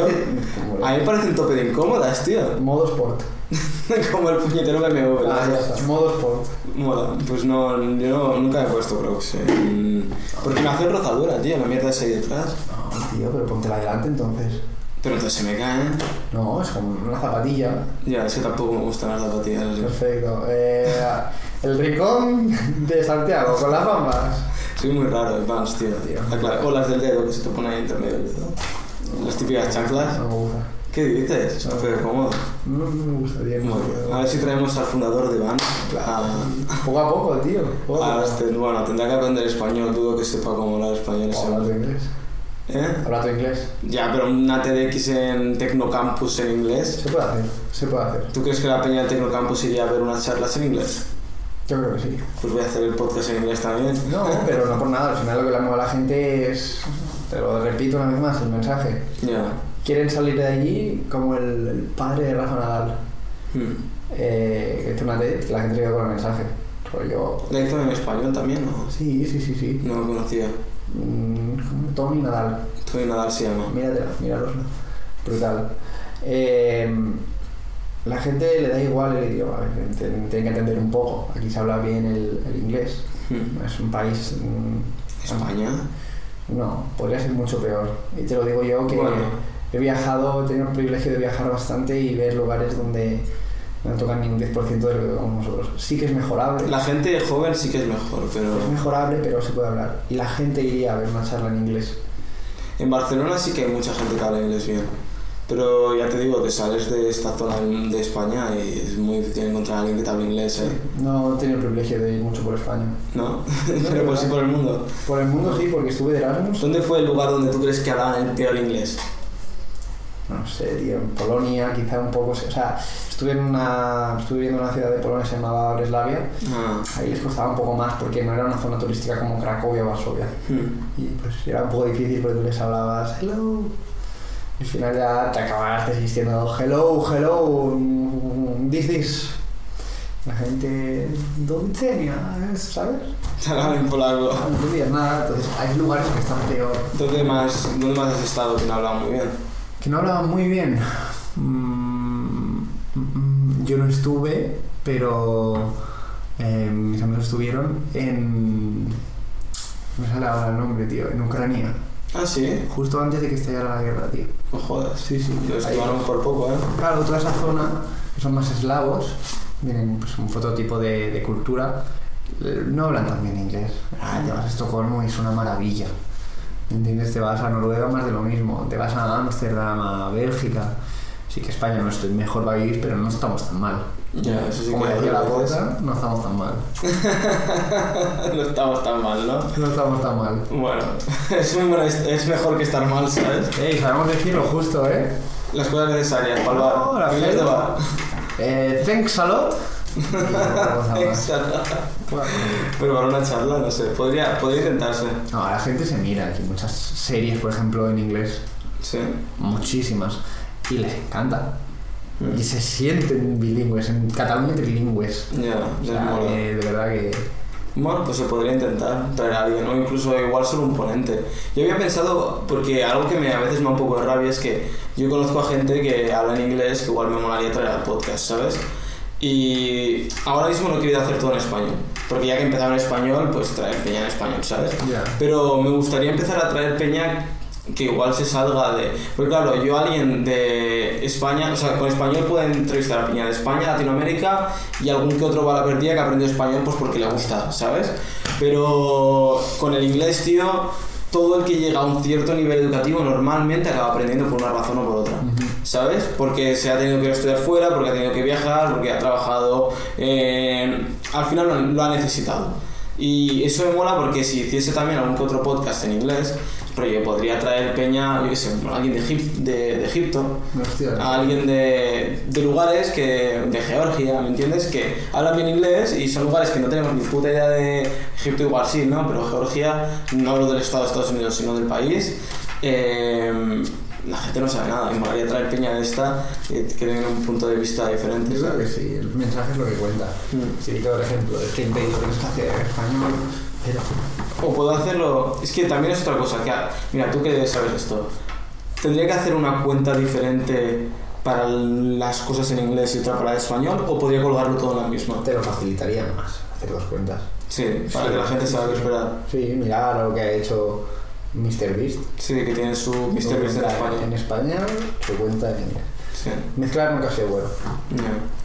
A mí me parecen tope de incómodas, tío. Modo sport. *laughs* Como el puñetero BMW. Ah, ya está. Modo sport. Mola, pues no, yo no, nunca me he puesto Crocs. eh. Porque me hacen rozadura, tío, la mierda esa ahí detrás. No, tío, pero ponte la delante entonces. Pero entonces se me caen. No, es como una zapatilla. Ya, es que tampoco me gustan las zapatillas así. Perfecto. Eh, el rincón de Santiago con las bambas. Soy muy raro de Vans, tío. Tío. Ah, claro, O las del dedo que se te ponen ahí entre medio dedo. Las típicas chanclas. No me gusta. ¿Qué dices? No. Pero cómodo. No, no me gusta, tío. Bien. A ver si traemos al fundador de Vans. A, Poco a poco, tío. Poco a a poco. este- bueno, tendrá que aprender español, dudo que sepa cómo hablar español Habla tu inglés. ¿Eh? Habla tu inglés. Ya, pero una TEDx en Tecnocampus en inglés. Se puede hacer, se puede hacer. ¿Tú crees que la peña de Tecnocampus iría a ver unas charlas en inglés? Yo creo que sí. Pues voy a hacer el podcast en inglés también. No, pero no por nada. Al final lo que le mueve a la gente es, te lo repito una vez más, el mensaje. Ya. Quieren salir de allí como el, el padre de Rafa Nadal. Hmm. Eh, que hizo una TED, la gente quedó con el mensaje. Rollo... ¿La hizo en español también o...? Sí, sí, sí, sí. No lo conocía. Mm, Tony Nadal. Tony Nadal se llama. Míratela, míraloslo. Brutal. Eh, la gente le da igual el idioma, tienen que entender un poco. Aquí se habla bien el, el inglés. Hmm. Es un país. mm, ¿España? No, podría ser mucho peor. Y te lo digo yo que Bueno. he viajado, he tenido el privilegio de viajar bastante y ver lugares donde no tocan ni un 10% de lo que tocamos nosotros. Sí que es mejorable. La gente joven sí que es mejor, pero... Es mejorable, pero se puede hablar. Y la gente iría a ver una charla en inglés. En Barcelona sí que hay mucha gente que habla inglés bien. Pero ya te digo, te sales de esta zona de España y es muy difícil encontrar a alguien que te hable inglés, ¿eh? No he tenido el privilegio de ir mucho por España. ¿No? *laughs* Pero pues sí por el mundo. Por el mundo sí, porque estuve de Erasmus. ¿Dónde fue el lugar donde tú crees que hablaban el peor inglés? No sé, tío, en Polonia quizá un poco... O sea, estuve, en una, estuve viviendo en una ciudad de Polonia que se llamaba Breslavia. Ah. Ahí les costaba un poco más porque no era una zona turística como Cracovia o Varsovia. Hmm. Y pues era un poco difícil porque tú les hablabas hello. Al final ya te acabas desistiendo hello, hello, mm, this, this. La gente no entendía, ¿sabes? Hablaban en polaco. No entendías nada, entonces hay lugares que están peor. ¿Dónde más, ¿Dónde más has estado que no hablaban muy bien? Que no hablaban muy bien. Mm, yo no estuve, pero eh, mis amigos estuvieron en... No me sale ahora el nombre, tío, en Ucrania. Ah, sí. Justo antes de que estallara la guerra, tío. No jodas. Sí, sí. Lo esquivaron por poco, ¿eh? Claro, toda esa zona, son más eslavos, tienen pues, un fototipo de, de cultura, no hablan tan bien inglés. Ah, te vas a Estocolmo y es una maravilla. ¿Entiendes? Te vas a Noruega, más de lo mismo. Te vas a Ámsterdam, a Bélgica. Sí que España no es el mejor país, pero no estamos tan mal. Ya, eso sí Como que decía la a veces- boca, no estamos tan mal. *laughs* no estamos tan mal, ¿no? No estamos tan mal. Bueno, *laughs* es, buena- es mejor que estar mal, ¿sabes? Ey, sabemos decir lo justo, ¿eh? Las cosas necesarias para el bar. No, la de bar. eh thanks a lot. *laughs* Vamos a. Exacto. Pero para una charla, no sé, podría, podría intentarse. No, la gente se mira aquí muchas series, por ejemplo, en inglés. Sí. muchísimas y les encanta. Y se sienten bilingües en Cataluña trilingües Ya, o ya sea, que de verdad que Bueno, pues se podría intentar traer a alguien, o incluso igual solo un ponente. Yo había pensado, porque algo que me, a veces me da un poco de rabia es que yo conozco a gente que habla en inglés que igual me molaría traer al podcast, ¿sabes? Y ahora mismo no quiero hacer todo en español, porque ya que he empezado en español, pues traer peña en español, ¿sabes? ya Pero me gustaría empezar a traer peña que igual se salga de... Porque claro, yo alguien de España, o sea, con español puedo entrevistar a peña de España, Latinoamérica y algún que otro bala perdida que aprendió español pues porque le gusta, ¿sabes? Pero con el inglés, tío, todo el que llega a un cierto nivel educativo normalmente acaba aprendiendo por una razón o por otra. ¿Sabes? Porque se ha tenido que a estudiar fuera, porque ha tenido que viajar, porque ha trabajado. eh, al final lo, lo ha necesitado. Y eso me mola porque si hiciese también algún que otro podcast en inglés, rollo, podría traer peña, yo qué sé, alguien de, Egip- de, de Egipto, Hostia. a alguien de, de lugares que de Georgia, ¿me entiendes? Que hablan bien inglés y son lugares que no tenemos ni puta idea de Egipto igual sí, ¿no? Pero Georgia, no hablo del estado de Estados Unidos, sino del país. eh, la gente no sabe nada, y me molaría traer peña de esta que, que tenga un punto de vista diferente. yo creo que sí el mensaje es lo que cuenta Mm. si por ejemplo es que te tienes que hacer en español pero O puedo hacerlo. Es que también es otra cosa. Que, mira, tú que sabes esto. Tendría que hacer una cuenta diferente para las cosas en inglés y otra para el español o podría colgarlo todo en la misma? Te lo facilitaría más hacer dos cuentas. Sí, para Sí. que la gente sepa qué esperar. Sí, mirar lo que ha hecho MrBeast. Sí, que tiene su Mr. Beast en España. En España, su cuenta en inglés. Sí. Mezclar nunca ha sido bueno.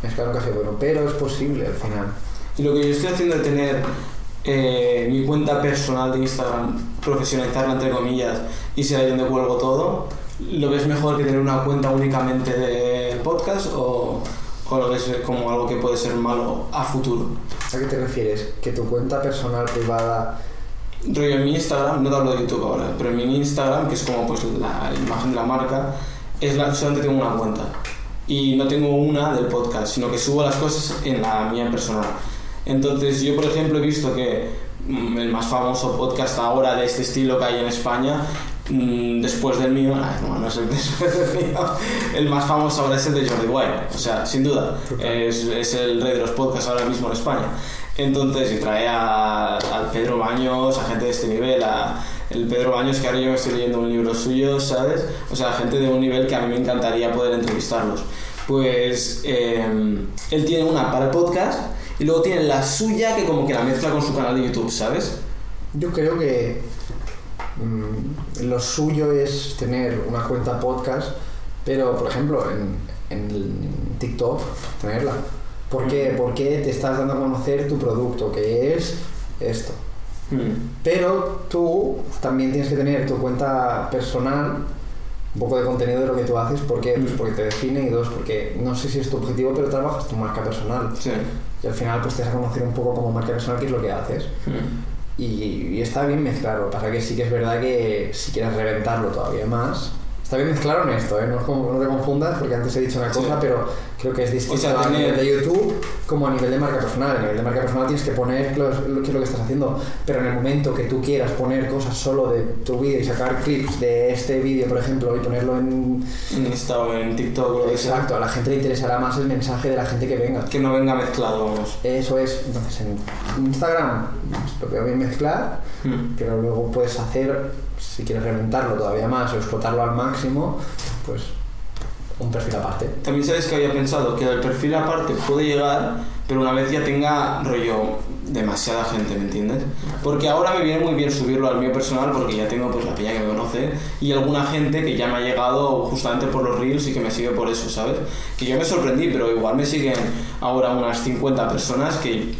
Mezclar nunca ha sido bueno, pero es posible al final. Y lo que yo estoy haciendo de tener eh, mi cuenta personal de Instagram, profesionalizarla entre comillas, y ser ahí donde cuelgo todo, ¿lo ves mejor que tener una cuenta únicamente de podcast o, o lo ves como algo que puede ser malo a futuro? ¿A qué te refieres? Que tu cuenta personal privada Rollo en mi Instagram, no te hablo de YouTube ahora, pero en mi Instagram, que es como pues la imagen de la marca, es la, solamente tengo una cuenta. Y no tengo una del podcast, sino que subo las cosas en la mía personal. Entonces yo, por ejemplo, he visto que mm, el más famoso podcast ahora de este estilo que hay en España, mm, después del mío, no, no es el *laughs* después del mío, el más famoso ahora es el de Jordi White. O sea, sin duda, es, es el rey de los podcasts ahora mismo en España. Entonces, y trae a, al Pedro Baños, a gente de este nivel, a el Pedro Baños, que ahora yo me estoy leyendo un libro suyo, ¿sabes? O sea, gente de un nivel que a mí me encantaría poder entrevistarlos. Pues eh, él tiene una para el podcast y luego tiene la suya que como que la mezcla con su canal de YouTube, ¿sabes? Yo creo que mm, lo suyo es tener una cuenta podcast, pero por ejemplo en, en TikTok tenerla. ¿Por qué? Porque te estás dando a conocer tu producto, que es esto. Mm. Pero tú también tienes que tener tu cuenta personal, un poco de contenido de lo que tú haces, ¿por qué? Pues Mm. porque te define y dos, porque no sé si es tu objetivo, pero trabajas tu marca personal. Sí. Y al final pues te vas a conocer un poco como marca personal qué es lo que haces. Mm. Y, y está bien mezclarlo. Pasa que sí que es verdad que si quieres reventarlo todavía más. Está bien mezclar en esto, ¿eh? no, es como- no te confundas porque antes he dicho una cosa, Sí. pero creo que es distinto O sea, a nivel de YouTube como a nivel de marca personal. A nivel de marca personal tienes que poner que es lo que estás haciendo, pero en el momento que tú quieras poner cosas solo de tu vídeo y sacar clips de este vídeo, por ejemplo, y ponerlo en... Insta o en TikTok. Exacto, a la gente le interesará más el mensaje de la gente que venga. Que no venga mezclado, vamos. Eso es, entonces en Instagram lo veo bien mezclar, Mm. pero luego puedes hacer, si quieres reventarlo todavía más o explotarlo al máximo, pues un perfil aparte. También sabes que había pensado que el perfil aparte puede llegar, pero una vez ya tenga rollo demasiada gente, ¿me entiendes? Porque ahora me viene muy bien subirlo al mío personal porque ya tengo pues la peña que me conoce y alguna gente que ya me ha llegado justamente por los reels y que me sigue por eso, ¿sabes? Que yo me sorprendí, pero igual me siguen ahora unas 50 personas que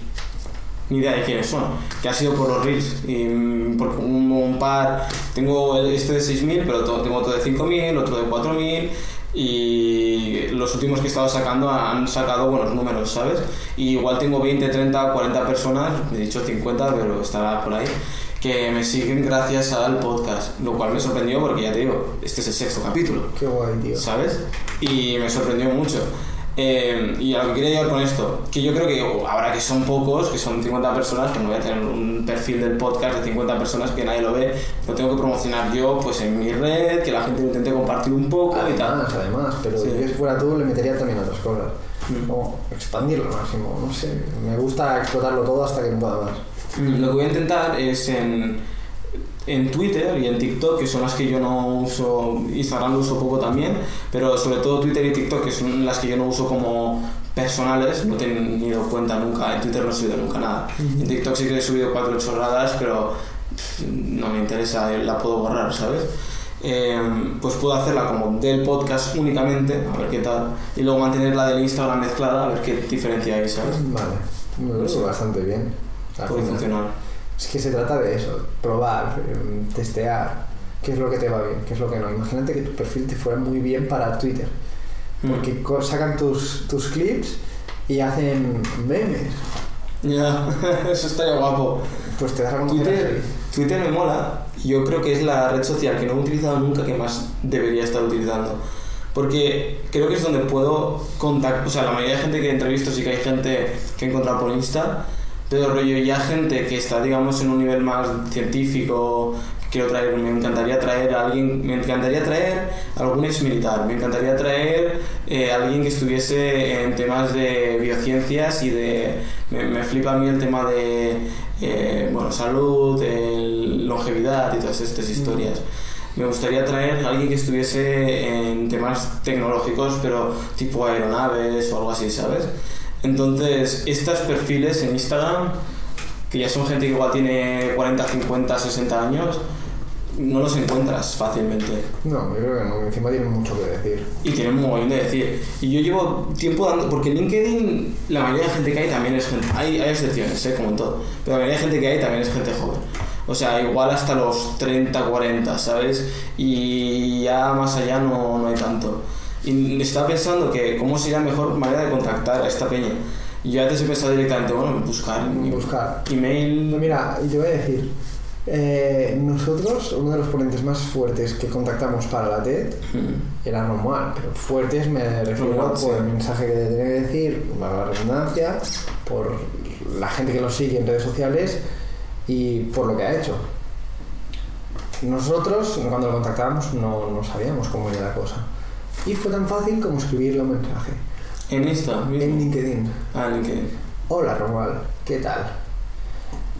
ni idea de quiénes son, que ha sido por los reels y mm, por un, un par, tengo este de 6.000, pero tengo otro de 5.000, otro de 4.000 y los últimos que he estado sacando han sacado buenos números, ¿sabes? Y igual tengo 20, 30, 40 personas, he dicho 50, pero estará por ahí, que me siguen gracias al podcast, lo cual me sorprendió porque ya te digo, este es el sexto capítulo. Qué guay, tío. ¿sabes? Y me sorprendió mucho. Eh, y a lo que quería llegar con esto, que yo creo que ahora que son pocos, que son 50 personas, que no voy a tener un perfil del podcast de 50 personas que nadie lo ve, lo tengo que promocionar yo pues en mi red, que la gente lo intente compartir un poco y tal. Además, además, pero Sí. yo si fuera tú le metería también otras cosas. Mm. Como expandirlo al máximo, no sé. Me gusta explotarlo todo hasta que no pueda más. Mm, Lo que voy a intentar es en, en Twitter y en TikTok, que son las que yo no uso, Instagram lo uso poco también, pero sobre todo Twitter y TikTok, que son las que yo no uso como personales, no he tenido cuenta nunca, en Twitter no he subido nunca nada. En TikTok sí que he subido cuatro chorradas, pero no me interesa, la puedo borrar, ¿sabes? Eh, pues puedo hacerla como del podcast únicamente, a ver qué tal, y luego mantener la del Instagram mezclada, a ver qué diferencia hay, ¿sabes? Vale, me veo bastante bien. Puede funcionar. Es que se trata de eso, probar, em, testear, qué es lo que te va bien, qué es lo que no. Imagínate que tu perfil te fuera muy bien para Twitter, Mm. porque co- sacan tus, tus clips y hacen memes. Ya, *laughs* eso estaría guapo. Pues te das a Twitter. Twitter me mola. Yo creo que es la red social que no he utilizado nunca que más debería estar utilizando. Porque creo que es donde puedo contactar. O sea, la mayoría de gente que entrevisto sí que hay gente que he encontrado por Insta. Pero rollo, ya gente que está, digamos, en un nivel más científico. Quiero traer, me encantaría traer a alguien, me encantaría traer a algún ex militar, me encantaría traer eh, a alguien que estuviese en temas de biociencias y de. Me, me flipa a mí el tema de eh, bueno, salud, el- longevidad y todas estas historias. me gustaría traer a alguien que estuviese en temas tecnológicos, pero tipo aeronaves o algo así, ¿sabes? Entonces, estos perfiles en Instagram, que ya son gente que igual tiene 40, 50, 60 años, no los encuentras fácilmente. No, yo creo que no, encima tienen mucho que decir. Y tienen un mogollón de decir. Y yo llevo tiempo dando. Porque en LinkedIn, la mayoría de gente que hay también es gente. Hay, hay excepciones, ¿eh? como en todo. Pero la mayoría de gente que hay también es gente joven. O sea, igual hasta los 30, 40, ¿sabes? Y ya más allá no, no hay tanto. Y estaba pensando que cómo sería la mejor manera de contactar a esta peña. Y yo antes he pensado directamente, bueno, buscar. Buscar. Email. No, mira, yo voy a decir. eh, nosotros, uno de los ponentes más fuertes que contactamos para la TED Mm. era normal, pero fuertes me refiero por sí. el mensaje que te tenía que decir, valga la redundancia, por la gente que lo sigue en redes sociales y por lo que ha hecho. Nosotros, cuando lo contactábamos, no, no sabíamos cómo era la cosa. Y fue tan fácil como escribirle un mensaje En Insta mismo. en LinkedIn. Ah, LinkedIn. Hola Romuald, ¿qué tal?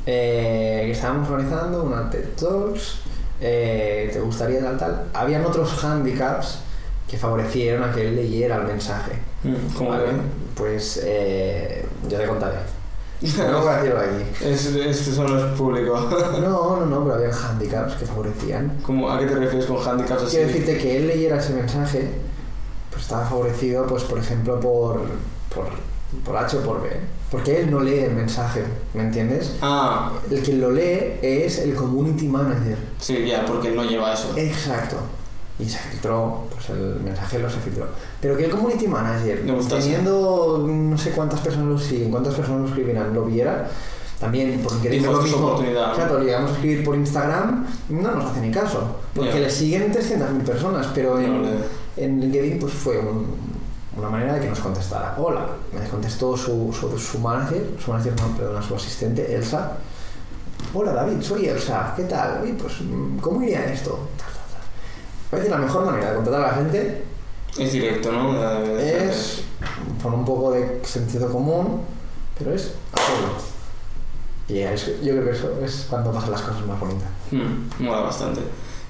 Eh, que estábamos organizando una TED Talks, eh, ¿te gustaría tal tal? Habían otros handicaps que favorecieron a que él leyera el mensaje. Mm, ¿Cómo ¿vale? Pues eh, yo te contaré. *laughs* No voy a decirlo aquí. Es, es, eso no es público. *laughs* No, no, no, pero había handicaps que favorecían. ¿Cómo, ¿A qué te refieres con handicaps así? Quiero decirte que él leyera ese mensaje, pues estaba favorecido, pues por ejemplo, por, por, por H o por B. Porque él no lee el mensaje, ¿me entiendes? Ah, El que lo lee es el community manager. sí, ya, porque él no lleva eso. Exacto. Y se filtró, pues el mensaje lo se filtró. Pero que el community manager, teniendo no sé cuántas personas lo siguen, cuántas personas lo escribirán, lo viera, también por LinkedIn Dijo, lo "Esto es mismo. oportunidad", le llegamos a escribir por Instagram, no nos hace ni caso. Porque le siguen 300.000 personas, pero en, No, en LinkedIn pues fue un- una manera de que nos contestara. Hola, me contestó su, su, su manager, su manager no, perdona, su asistente, Elsa. Hola David, soy Elsa, ¿qué tal? Oye, pues, mm, ¿cómo iría esto? Tal. Parece la mejor manera de contratar a la gente Es directo, ¿no? Es con un poco de sentido común, pero es hacerlo. Y es- yo creo que eso es cuando pasan las cosas más bonitas. Mm, mola bastante.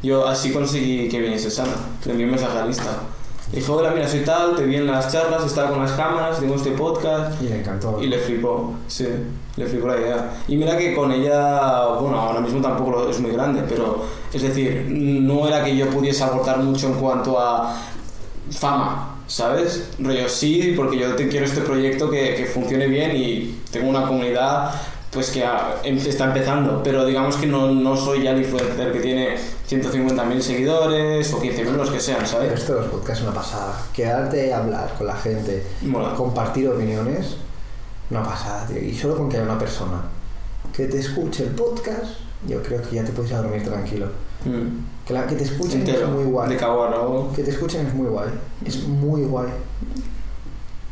Yo así conseguí que viniese Sana. Le envié un mensaje a lista. Dijo, hola, mira, soy tal, te vi en las charlas, estaba con las cámaras, tengo este podcast. Y le encantó. Y le flipó, sí, le flipó la idea. Y mira que con ella, bueno, ahora mismo tampoco es muy grande, pero es decir, no era que yo pudiese aportar mucho en cuanto a fama, ¿sabes? Rollo, sí, porque yo te quiero este proyecto que, que funcione bien y tengo una comunidad pues que ah, em- está empezando, pero digamos que no, no soy ya el influencer que tiene 150.000 seguidores o 15.000 los que sean, Pero ¿sabes? esto de los podcasts es una pasada. Quedarte a hablar con la gente, Mola. compartir opiniones, una pasada, tío. Y solo con que haya una persona que te escuche el podcast, yo creo que ya te puedes ir a dormir tranquilo. Mm. Que, la, que te escuchen Entero, es muy guay. de a rabo. Que te escuchen es muy guay. Es muy guay.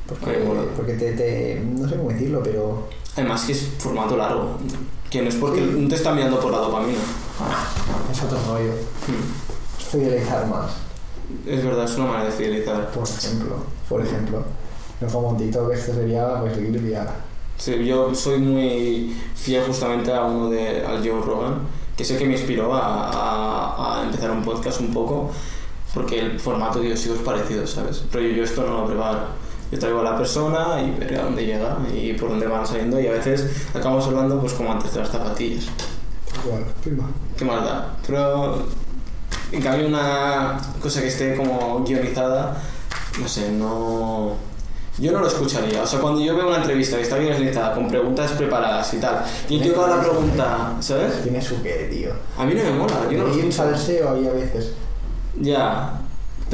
Porque, Ay, mola. porque te, te- No sé cómo decirlo, pero. Además que es formato largo, que no es porque no te está mirando por la dopamina. Es otro rollo. Mm. Es fidelizar más. Es verdad, es una manera de fidelizar. Por ejemplo. Por ejemplo. No como un TikTok, esto sería pues Lidia. Sí, yo soy muy fiel justamente a uno de al Joe Rogan, que sé que me inspiró a, a- a empezar un podcast un poco, porque el formato yo sigo es parecido, ¿sabes? Pero yo, yo esto no lo preparo. Yo traigo a la persona y veré a dónde llega y por dónde van saliendo y a veces acabamos hablando pues como antes de las zapatillas. Igual, prima. Qué maldad. Pero en cambio una cosa que esté como guionizada, no sé, no... Yo no lo escucharía. O sea, cuando yo veo una entrevista que está guionizada con preguntas preparadas y tal, y el tío la pregunta, ¿sabes? Tiene su qué, tío. A mí no me mola, yo no lo escucho. salseo ahí a veces. Ya,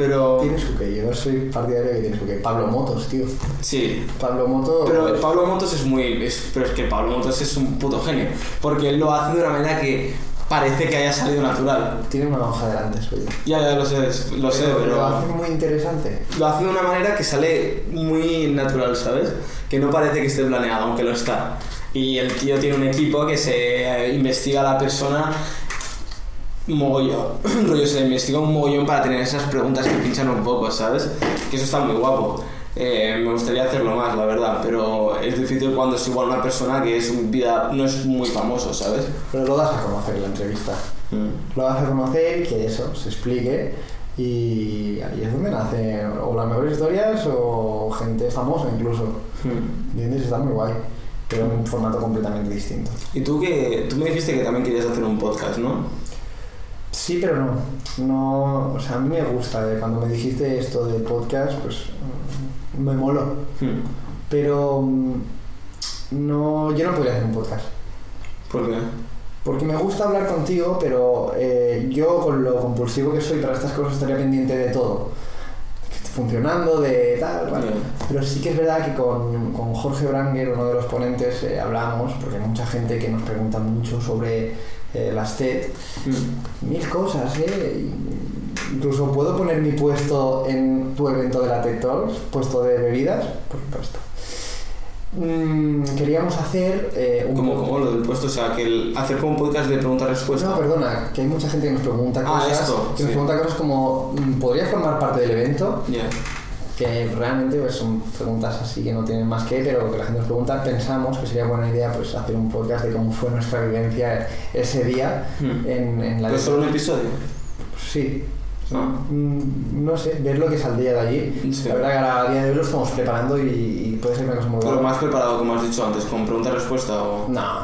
pero... Tiene su qué, yo no soy partidario de que tiene su qué. Pablo Motos, tío. Sí. Pablo Motos. Pero Pablo Motos es muy... es- pero es que Pablo Motos es un puto genio. Porque él lo hace de una manera que parece que haya salido natural. Tiene una hoja delante suya. Ya, ya lo sé, lo sé, pero... Lo hace muy interesante. lo hace de una manera que sale muy natural, ¿sabes? Que no parece que esté planeado, aunque lo está. Y el tío tiene un equipo que se investiga a la persona mogollón. *clears throat* Rollo, se investiga un mogollón para tener esas preguntas que pinchan un poco, ¿sabes? Que eso está muy guapo. eh, me gustaría hacerlo más, la verdad, pero es difícil cuando es igual una persona que es un vida, no es muy famoso, ¿sabes? Pero lo das a conocer en la entrevista. Mm. Lo das a conocer que eso se explique. Y ahí es donde nacen o las mejores historias o gente famosa incluso. Mm. ¿Entiendes? Está muy guay. Pero en un formato completamente distinto. Y tú que tú me dijiste que también querías hacer un podcast, ¿no? Sí, pero no. No, o sea, a mí me gusta. eh, Cuando me dijiste esto de podcast, pues mm, me moló. Mm. Pero mm, no, yo no podría hacer un podcast. ¿Por qué? Porque me gusta hablar contigo, pero eh, yo con lo compulsivo que soy para estas cosas estaría pendiente de todo. Que esté funcionando, de tal. Ya. Pero sí que es verdad que con, con Jorge Branger, uno de los ponentes, eh, hablamos, porque hay mucha gente que nos pregunta mucho sobre eh, las TED. Mm. Mil cosas, ¿eh? Incluso puedo poner mi puesto en tu evento de la TED Talks, puesto de bebidas, por supuesto. Mm, queríamos hacer eh, un ¿Cómo, cómo lo del puesto? O sea, que el hacer como un podcast de pregunta-respuesta. No, perdona, que hay mucha gente que nos pregunta Ah, cosas, esto, que nos pregunta cosas como mm, ¿podría formar parte del evento? Ya. Que realmente pues, son preguntas así que no tienen más que, pero que la gente nos pregunta, pensamos que sería buena idea pues hacer un podcast de cómo fue nuestra vivencia ese día Mm. en, en la ¿Pero solo un episodio? Sí. Ah. Mm, No sé, ver lo que saldría de allí. Sí. La verdad que ahora a día de hoy lo estamos preparando y, y puede ser una cosa muy Pero buena. más preparado, como has dicho antes, con pregunta-respuesta o... No, no,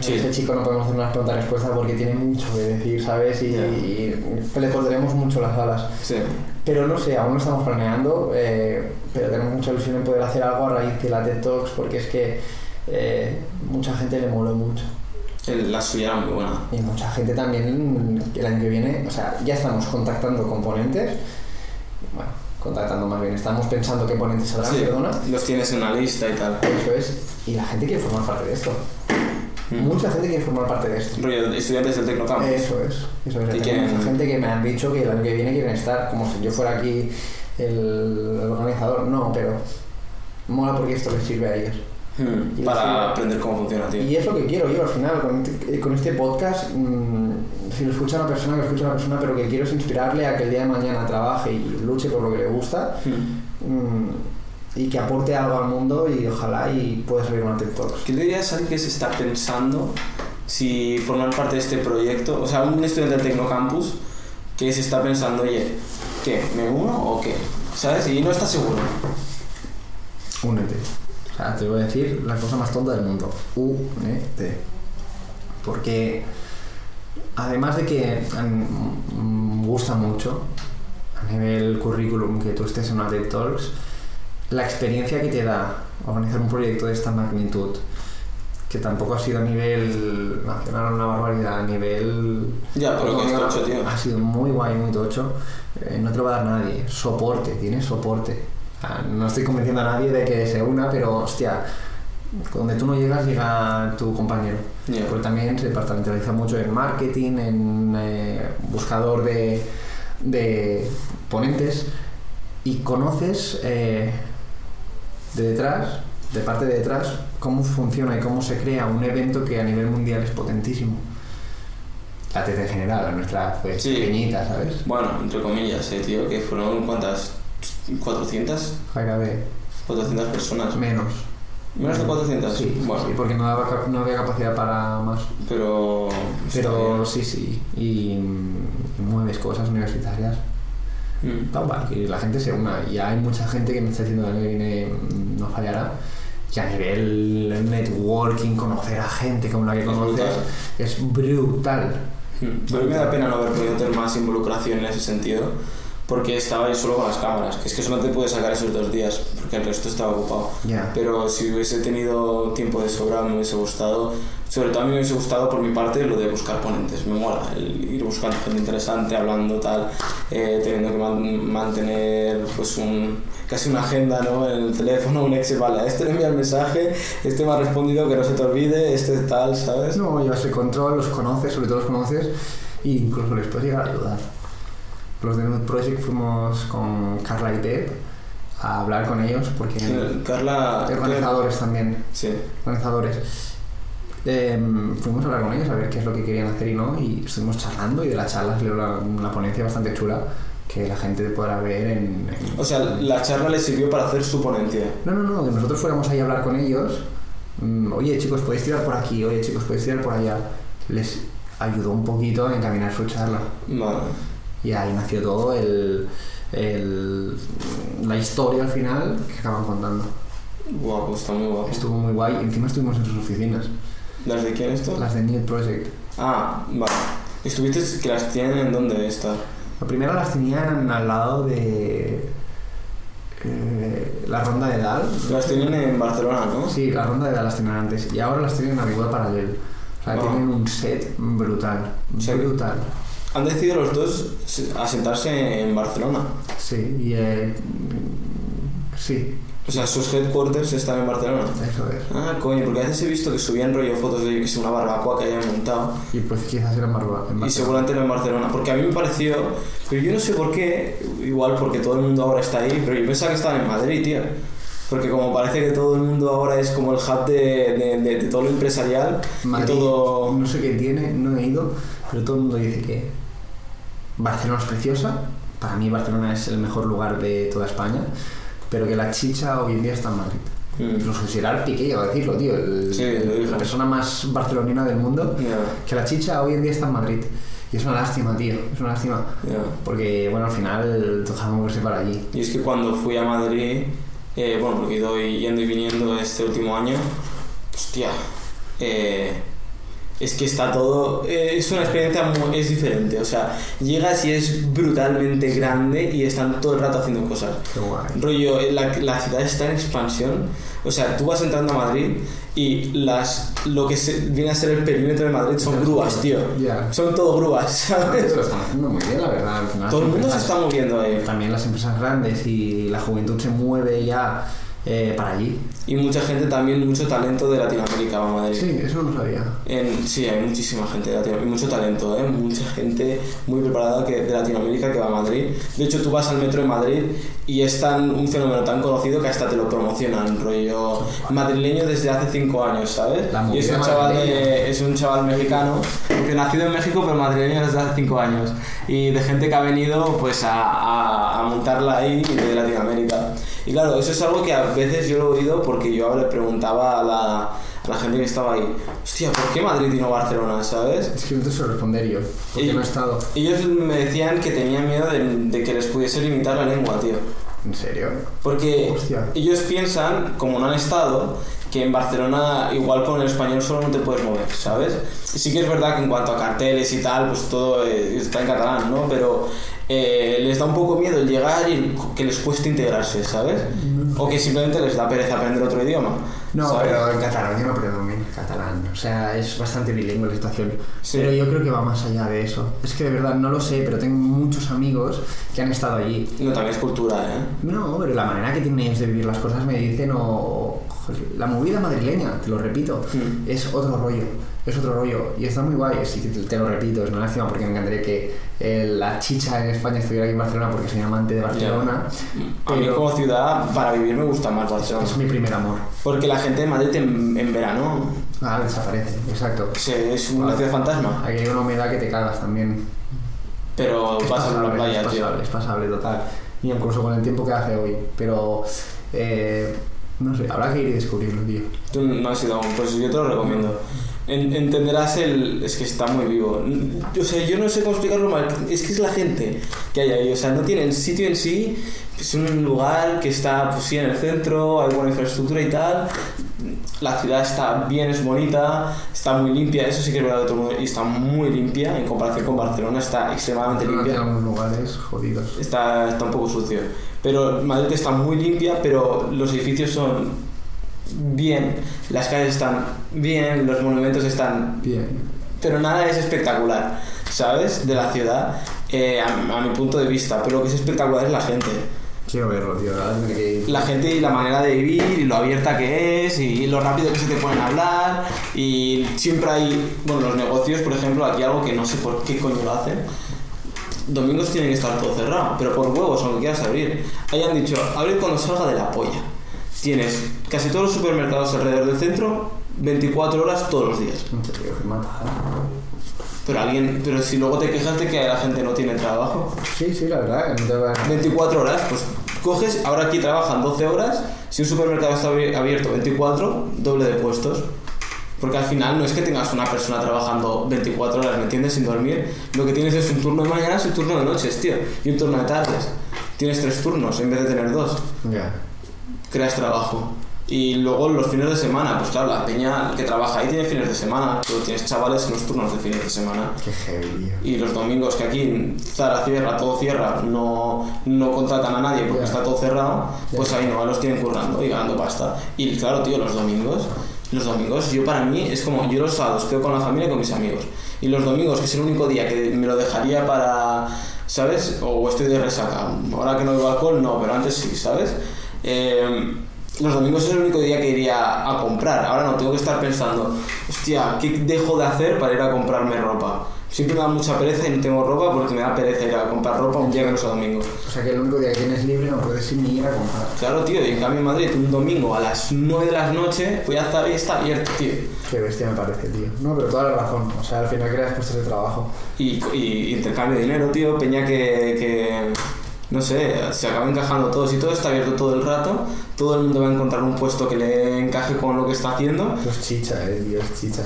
Sí. ese chico no podemos hacer unas preguntas respuestas porque tiene mucho que decir, ¿sabes? Y, Ya. y le cortaremos mucho las alas. Sí. Pero no sé, aún no estamos planeando, eh, pero tenemos mucha ilusión en poder hacer algo a raíz de la TED Talks porque es que eh, mucha gente le moló mucho. La suya era muy buena. Y mucha gente también el año que viene, o sea, ya estamos contactando con ponentes. Bueno, contactando más bien, estamos pensando qué ponentes saldrán, Sí, perdona. los tienes en una lista y tal. Eso es. Y la gente quiere formar parte de esto. Mucha gente quiere formar parte de esto. Rollo, estudiantes del Tecnocampus. Eso es. Eso es. Mucha gente que me han dicho que el año que viene quieren estar, como si yo fuera aquí el organizador. No, pero mola porque esto les sirve a ellos. Mm, Y Para aprender cómo funciona, tío. Y es lo que quiero yo al final, con este, con este podcast, mm, si lo escucha una persona, que lo escucha una persona, pero que quiero es inspirarle a que el día de mañana trabaje y luche por lo que le gusta Mm. mm, y que aporte algo al mundo y ojalá y pueda salir una TED Talks. ¿Qué le dirías a alguien que se está pensando si formar parte de este proyecto? O sea, un estudiante del Tecnocampus que se está pensando, oye, ¿qué? ¿Me uno o qué? ¿Sabes? Y no está seguro. Únete. O sea, te voy a decir la cosa más tonta del mundo. Únete. Porque además de que me gusta mucho a nivel currículum que tú estés en una TED Talks, la experiencia que te da organizar un proyecto de esta magnitud, que tampoco ha sido a nivel nacional una barbaridad, a nivel Ya, pero que es tocho, tío. ha sido muy guay, muy tocho. Eh, no te lo va a dar nadie. Soporte, tienes soporte. No estoy convenciendo a nadie de que se una, pero hostia, donde tú no llegas, llega tu compañero. Ya. Porque también se departamentaliza mucho en marketing, en eh, buscador de, de ponentes y conoces eh, de detrás, de parte de detrás, cómo funciona y cómo se crea un evento que a nivel mundial es potentísimo. La TT en general, la nuestra pues Sí. pequeñita, ¿sabes? Bueno, entre comillas, eh, tío, que fueron cuántas? ¿400? Jaira B, 400 personas. menos. ¿Menos de 400? Sí, bueno, sí, porque no, daba no había capacidad para más. pero... Pero sí, sí. Y, mm, mueves cosas universitarias. Mm. Que la gente se una. Y hay mucha gente que me está diciendo que el año que viene mm, no fallará. Y a nivel networking, conocer a gente como la que Es conoces, brutal. es brutal. Mm. Pero a mí me da pena no haber podido tener más involucración en ese sentido, porque estaba ahí solo con las cámaras, que es que solo te pude sacar esos dos días, porque el resto estaba ocupado. Ya. Pero si hubiese tenido tiempo de sobra, me hubiese gustado, sobre todo a mí me hubiese gustado por mi parte lo de buscar ponentes, me mola, el ir buscando gente interesante, hablando tal, eh, teniendo que man- mantener pues un, casi una agenda ¿no? en el teléfono, un Excel, vale, a este le envía el mensaje, este me ha respondido que no se te olvide, este tal, ¿sabes? No, llevas el control, los conoces, sobre todo los conoces, e incluso les puedes llegar a ayudar. Los de Nude Project fuimos con Carla y Deb a hablar con ellos porque Eh, Carla... organizadores también, Sí. organizadores. Em, fuimos a hablar con ellos a ver qué es lo que querían hacer y no, y estuvimos charlando y de la charla salió una, una ponencia bastante chula que la gente podrá ver en... en- O sea, la charla le sirvió para hacer su ponencia. No, no, no, que nosotros fuéramos ahí a hablar con ellos. mm, Oye, chicos, podéis tirar por aquí, oye, chicos, podéis tirar por allá. Les ayudó un poquito a encaminar su charla. Vale. Y ahí nació todo el, el- la historia al final que acaban contando. Guapo, está muy guapo. Estuvo muy guay. Encima estuvimos en sus oficinas, ¿Las de quién esto? las de New Project. Ah, vale. ¿Estuviste que las tienen en dónde está? La primera las tenían al lado de eh, la ronda de Dal. Las tienen en Barcelona, ¿no? Sí, la ronda de Dal las tenían antes. Y ahora las tienen arriba paralelo. O sea, Ah. tienen un set brutal. Brutal. Han decidido los dos asentarse en Barcelona. Sí, y eh, sí, O sea, sus headquarters están en Barcelona. eso es. Ah, coño, porque a veces he visto que subían rollo fotos de que es una barbacoa que hayan montado. Y pues quizás era en en Y Barcelona. seguramente no en Barcelona. Porque a mí me pareció. Pero yo no sé por qué. Igual porque todo el mundo ahora está ahí. Pero yo pensaba que estaban en Madrid, tío. Porque como parece que todo el mundo ahora es como el hub de, de, de- de todo lo empresarial. Madrid, todo. no sé qué tiene, no he ido, pero todo el mundo dice que Barcelona es preciosa. Para mí Barcelona es el mejor lugar de toda España, pero que la chicha hoy en día está en Madrid. Mm. Incluso Gerard Piqué llegó a decirlo, tío. el- Sí, dijo. la persona más barcelonina del mundo. Ya, Que la chicha hoy en día está en Madrid. Y es una lástima, tío. Es una lástima. ya. Porque, bueno, al final toca moverse para allí. Y es que cuando fui a Madrid, eh, bueno, porque he ido yendo y viniendo este último año, hostia, eh, es que está todo, eh, es una experiencia muy, es diferente, o sea, llegas y es brutalmente grande y están todo el rato haciendo cosas. Guay. Rollo, eh, la, la ciudad está en expansión. O sea, tú vas entrando a Madrid y las, lo que se- viene a ser el perímetro de Madrid son grúas, tío. Ya. Son todo grúas, ¿sabes? Lo están haciendo muy bien, la verdad. Al final Todo el mundo se está moviendo ahí. También las empresas grandes y la juventud se mueve ya eh, para allí. Y mucha gente también, mucho talento de Latinoamérica va a Madrid. Sí, eso no lo sabía. En- sí, hay muchísima gente de Latinoamérica, y mucho talento, ¿eh? mucha gente muy preparada que, de Latinoamérica que va a Madrid. De hecho, tú vas al metro de Madrid y es tan, un fenómeno tan conocido que hasta te lo promocionan, rollo madrileño desde hace cinco años, ¿sabes? Y es un, chaval de- es un chaval mexicano, que nacido en México pero madrileño desde hace cinco años. Y de gente que ha venido pues a, a, a montarla ahí de Latinoamérica. Y claro, eso es algo que a veces yo lo he oído porque yo le preguntaba a la, a la gente que estaba ahí, hostia, ¿por qué Madrid y no Barcelona, sabes? Es que no te sé responder yo, porque Y- no he estado. Ellos me decían que tenían miedo de, de que les pudiese limitar la lengua, tío. ¿En serio? Porque Hostia. ellos piensan, como no han estado, que en Barcelona igual con el español solo no te puedes mover, ¿sabes? Sí que es verdad que en cuanto a carteles y tal, pues todo eh, está en catalán, ¿no? Pero eh, les da un poco miedo el llegar y que les cueste integrarse, ¿sabes? O que simplemente les da pereza aprender otro idioma. No, ¿sabes? pero en Cataluña no predomina el catalán. O sea, es bastante bilingüe la situación. Sí. Pero yo creo que va más allá de eso. Es que de verdad no lo sé, pero tengo muchos amigos que han estado allí. No, también es cultura, ¿eh? No, pero la manera que tienen de vivir las cosas me dicen, o. La movida madrileña, te lo repito, Mm. es otro rollo. Es otro rollo. Y está muy guay, sí, te, te lo repito, es una lástima porque me encantaría que la chicha en España estuviera aquí en Barcelona porque soy amante de Barcelona. A mí como ciudad, para vivir me gusta más Barcelona. Es mi primer amor. Porque la gente de Madrid en, en verano Ah, desaparece, exacto. se- es una ciudad fantasma. Aquí hay una humedad que te cagas también. Pero Es vas a la pasable, playa, es tío. pasable, es pasable total. Y incluso con el tiempo que hace hoy. Pero, eh, no sé, habrá que ir y descubrirlo, tío. Tú no has ido aún, pues yo te lo recomiendo. En- entenderás el... Es que está muy vivo. O sea, yo no sé cómo explicarlo mal. Es que es la gente que hay ahí. O sea, no tiene el sitio en sí. Es un lugar que está, pues sí, en el centro, hay buena infraestructura y tal. La ciudad está bien, es bonita, está muy limpia. Eso sí que es verdad de todo el mundo. Y está muy limpia en comparación con Barcelona. Está extremadamente Barcelona limpia. tiene algunos lugares jodidos. está, está un poco sucio. Pero Madrid está muy limpia, pero los edificios son bien, las calles están bien, los monumentos están... Bien. Pero nada es espectacular, ¿sabes? De la ciudad, eh, a, a mi punto de vista. Pero lo que es espectacular es la gente. Quiero verlo, tío. Que ir. La gente y la manera de vivir, y lo abierta que es, y lo rápido que se te pueden hablar. Y siempre hay, bueno, los negocios, por ejemplo, aquí algo que no sé por qué coño lo hacen. Domingos tienen que estar todo cerrado, pero por huevos, aunque quieras abrir. Ahí han dicho, abre cuando salga de la polla. Tienes casi todos los supermercados alrededor del centro, 24 horas todos los días. ¿eh? Pero alguien, pero si luego te quejas de que la gente no tiene trabajo, Sí, sí, la verdad, no te va 24 horas, pues coges, ahora aquí trabajan 12 horas, si un supermercado está abi- abierto 24, doble de puestos. Porque al final no es que tengas una persona trabajando 24 horas, ¿me entiendes? Sin dormir. Lo que tienes es un turno de mañanas y un turno de noches, tío. Y un turno de tardes. Tienes tres turnos en vez de tener dos. Ya. Creas trabajo. Y luego los fines de semana, pues claro, la peña que trabaja ahí tiene fines de semana. Pero tienes chavales en los turnos de fines de semana. Qué heavy, tío. Y los domingos que aquí Zara cierra, todo cierra, no, no contratan a nadie porque Ya. está todo cerrado, pues ahí no, los tienen currando y ganando pasta. Y claro, tío, los domingos, los domingos, yo para mí es como, yo los sábados quedo con la familia y con mis amigos. Y los domingos, que es el único día que me lo dejaría para, ¿sabes? O estoy de resaca. Ahora que no bebo alcohol, no, pero antes sí, ¿sabes? Eh, los domingos es el único día que iría a comprar. Ahora no, tengo que estar pensando, hostia, ¿qué dejo de hacer para ir a comprarme ropa? Siempre me da mucha pereza y no tengo ropa porque me da pereza ir a comprar ropa un día que no sea domingo. O sea que el único día que tienes libre no puedes ir ni ir a comprar. Claro, tío, y en cambio en Madrid un domingo a las 9 de la noche voy a estar y está abierto, tío. Qué bestia me parece, tío. No, pero toda la razón. O sea, al final creas puestos de trabajo. Y, y intercambio de dinero, tío, peña que, que, no sé, se acaba encajando todos y todo está abierto todo el rato, todo el mundo va a encontrar un puesto que le encaje con lo que está haciendo. Eso es chicha, eh, es chicha.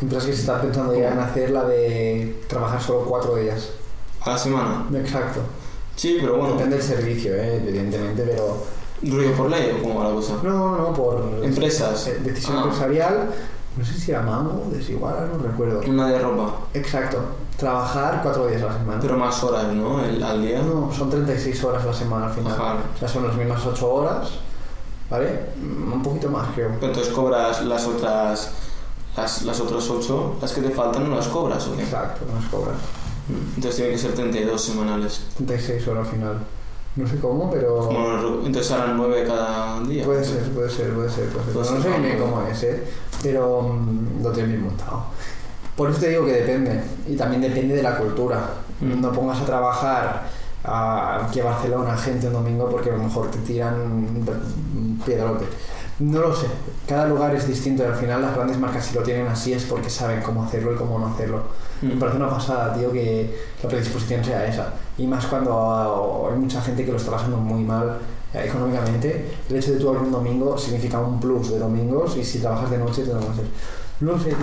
Mientras que se está pensando ya en hacer la de trabajar solo cuatro días. A la semana. Exacto. Sí, pero bueno, Depende del servicio, eh, evidentemente, pero... rollo por ley o cómo va la cosa. No, no, por... Empresas. Decisión Ah. empresarial. No sé si era mango o desigual, no recuerdo. Una de ropa, Exacto. Trabajar cuatro días a la semana. pero más horas, ¿no? El- al día. No, son 36 horas a la semana al final. Ajá. O sea, son las mismas 8 horas, ¿vale? Mm, Un poquito más, creo. Entonces cobras las otras, las, las otras 8, las que te faltan no las cobras, ¿o qué? Exacto, no es cobras. Entonces tiene que ser 32 semanales. 36 horas al final. No sé cómo, pero... Como entonces harán 9 cada día. Puede ser, puede ser, puede ser. Puede ser. No sé no. cómo es, ¿eh? Pero mm, lo tienes bien montado. Por eso te digo que depende. Y también depende de la cultura. Mm. No pongas a trabajar a, aquí a Barcelona gente un domingo porque a lo mejor te tiran un piedrote. No lo sé. Cada lugar es distinto y al final las grandes marcas si lo tienen así es porque saben cómo hacerlo y cómo no hacerlo. Me Mm. parece una pasada, tío, que la predisposición sea esa. Y más cuando hay mucha gente que lo está pasando muy mal eh, económicamente. El hecho de tú abrir un domingo significa un plus de domingos y si trabajas de noche te lo vas a hacer. No lo sé, tío.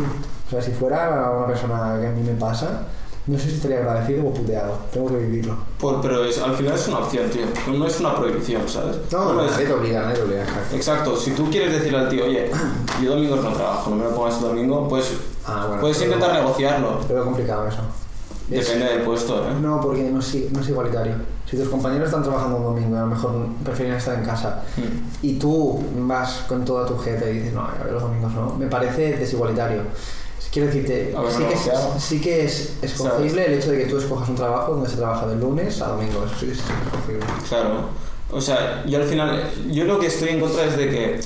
O sea, si fuera una persona que a mí me pasa, no sé si estaría agradecido o puteado. Tengo que vivirlo. Por- pero es, al final es una opción, tío. No es una prohibición, ¿sabes? No, es- nadie te obliga, nadie te obliga. exacto. Exacto, si tú quieres decirle al tío, oye, yo domingos no trabajo, no me lo pongas el domingo, pues Ah, bueno, puedes intentar negociarlo. Pero es complicado eso. Es- Depende del puesto, ¿eh? No, porque no es, no es igualitario. Si tus compañeros están trabajando un domingo a lo mejor prefieren estar en casa Mm. y tú vas con toda tu gente y dices, no, a ver, los domingos no, me parece desigualitario. Quiero decirte, ver, sí, no, que es, claro. sí que es escogible el hecho de que tú escojas un trabajo donde se trabaja de lunes a domingo, eso sí es escogible. Claro. O sea, yo al final, yo lo que estoy en contra es de que,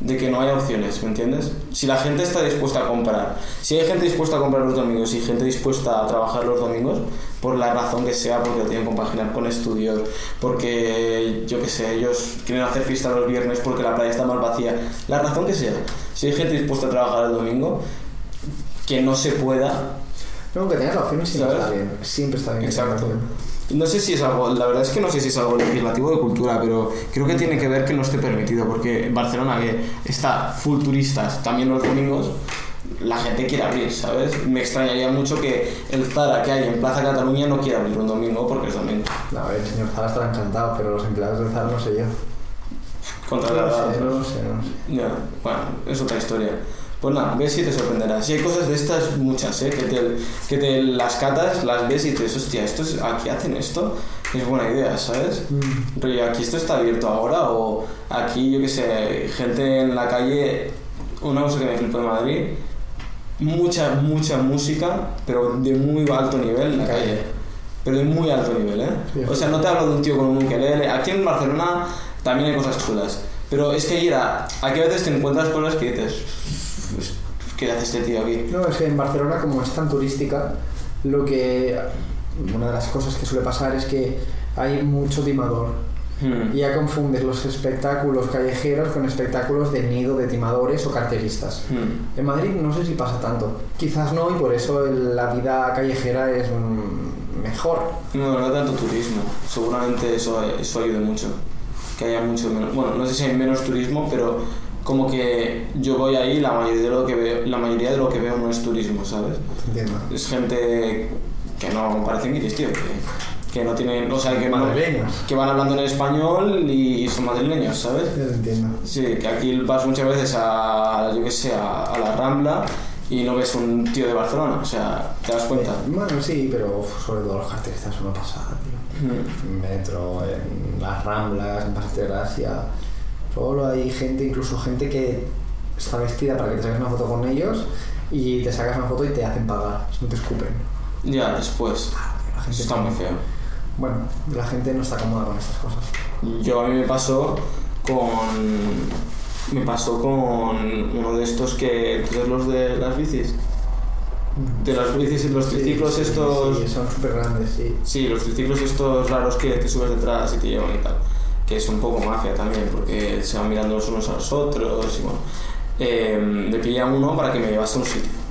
de que no haya opciones, ¿me entiendes? Si la gente está dispuesta a comprar, si hay gente dispuesta a comprar los domingos y gente dispuesta a trabajar los domingos, por la razón que sea, porque lo tienen que compaginar con estudios, porque yo qué sé, ellos quieren hacer fiesta los viernes porque la playa está más vacía, la razón que sea, si hay gente dispuesta a trabajar el domingo, que no se pueda, No, que tengas la opción siempre está bien, siempre está bien. Exacto. No sé si es algo, la verdad es que no sé si es algo legislativo de cultura, pero creo que tiene que ver que no esté permitido, porque Barcelona, que está full turistas también los domingos, la gente quiere abrir, ¿sabes? Me extrañaría mucho que el Zara que hay en Plaza Cataluña no quiera abrir un domingo porque es domingo. A ver, el señor Zara estará encantado, pero los empleados de Zara no sé yo. Contra No la sé, no sé, no sé. Ya, bueno, es otra historia. Pues nada, ves y te sorprenderás. Si hay cosas de estas, muchas, ¿eh? Que te, que te las catas, las ves y te dices, hostia, esto es, aquí hacen esto, es buena idea, ¿sabes? Mm. Rollo, aquí esto está abierto ahora o aquí, yo qué sé, gente en la calle, una cosa que me flipó de Madrid, mucha, mucha música, pero de muy alto nivel en la calle. Pero de muy alto nivel, ¿eh? Sí. O sea, no te hablo de un tío con un ukelele. Aquí en Barcelona también hay cosas chulas. Pero es que ir a... Aquí a veces te encuentras cosas que dices... "Pues, ¿Qué hace este tío aquí? No, es que en Barcelona, como es tan turística, lo que. Una de las cosas que suele pasar es que hay mucho timador Hmm. Y ya confundes los espectáculos callejeros con espectáculos de nido de timadores o carteristas. Hmm. En Madrid no sé si pasa tanto. Quizás no, y por eso la vida callejera es mejor. No, no tanto turismo. Seguramente eso, eso ayude mucho. Que haya mucho menos. Bueno, no sé si hay menos turismo, pero como que yo voy ahí la mayoría de lo que veo, la mayoría de lo que veo no es turismo, ¿sabes? Entiendo. Es gente que no parecen guiris, tío. Que, que no tienen. O sea, que, Madrileños. que van hablando en español y son madrileños, ¿sabes? Te entiendo. Sí, que aquí vas muchas veces a, yo qué sé, a, a la Rambla y no ves un tío de Barcelona, o sea, te das cuenta. Bueno, sí, pero sobre todo los carteristas son una pasada, tío. Mm. Metro, en las ramblas, en Paseo de Gracia. Solo hay gente, incluso gente que está vestida para que te saques una foto con ellos y te sacas una foto y te hacen pagar, no te escupen. Ya, después. La gente Eso está muy feo. Bueno, la gente no está cómoda con estas cosas. Yo a mí me pasó con. Me pasó con uno de estos que. ¿Tú ves los de las bicis? De las bicis y los triciclos Sí, estos. Sí, son súper grandes, sí. Sí, los triciclos estos raros que te subes detrás y te llevan y tal. Que es un poco mafia también, porque se van mirando los unos a los otros y bueno. Eh, me pillé a uno para que me llevase a un sitio.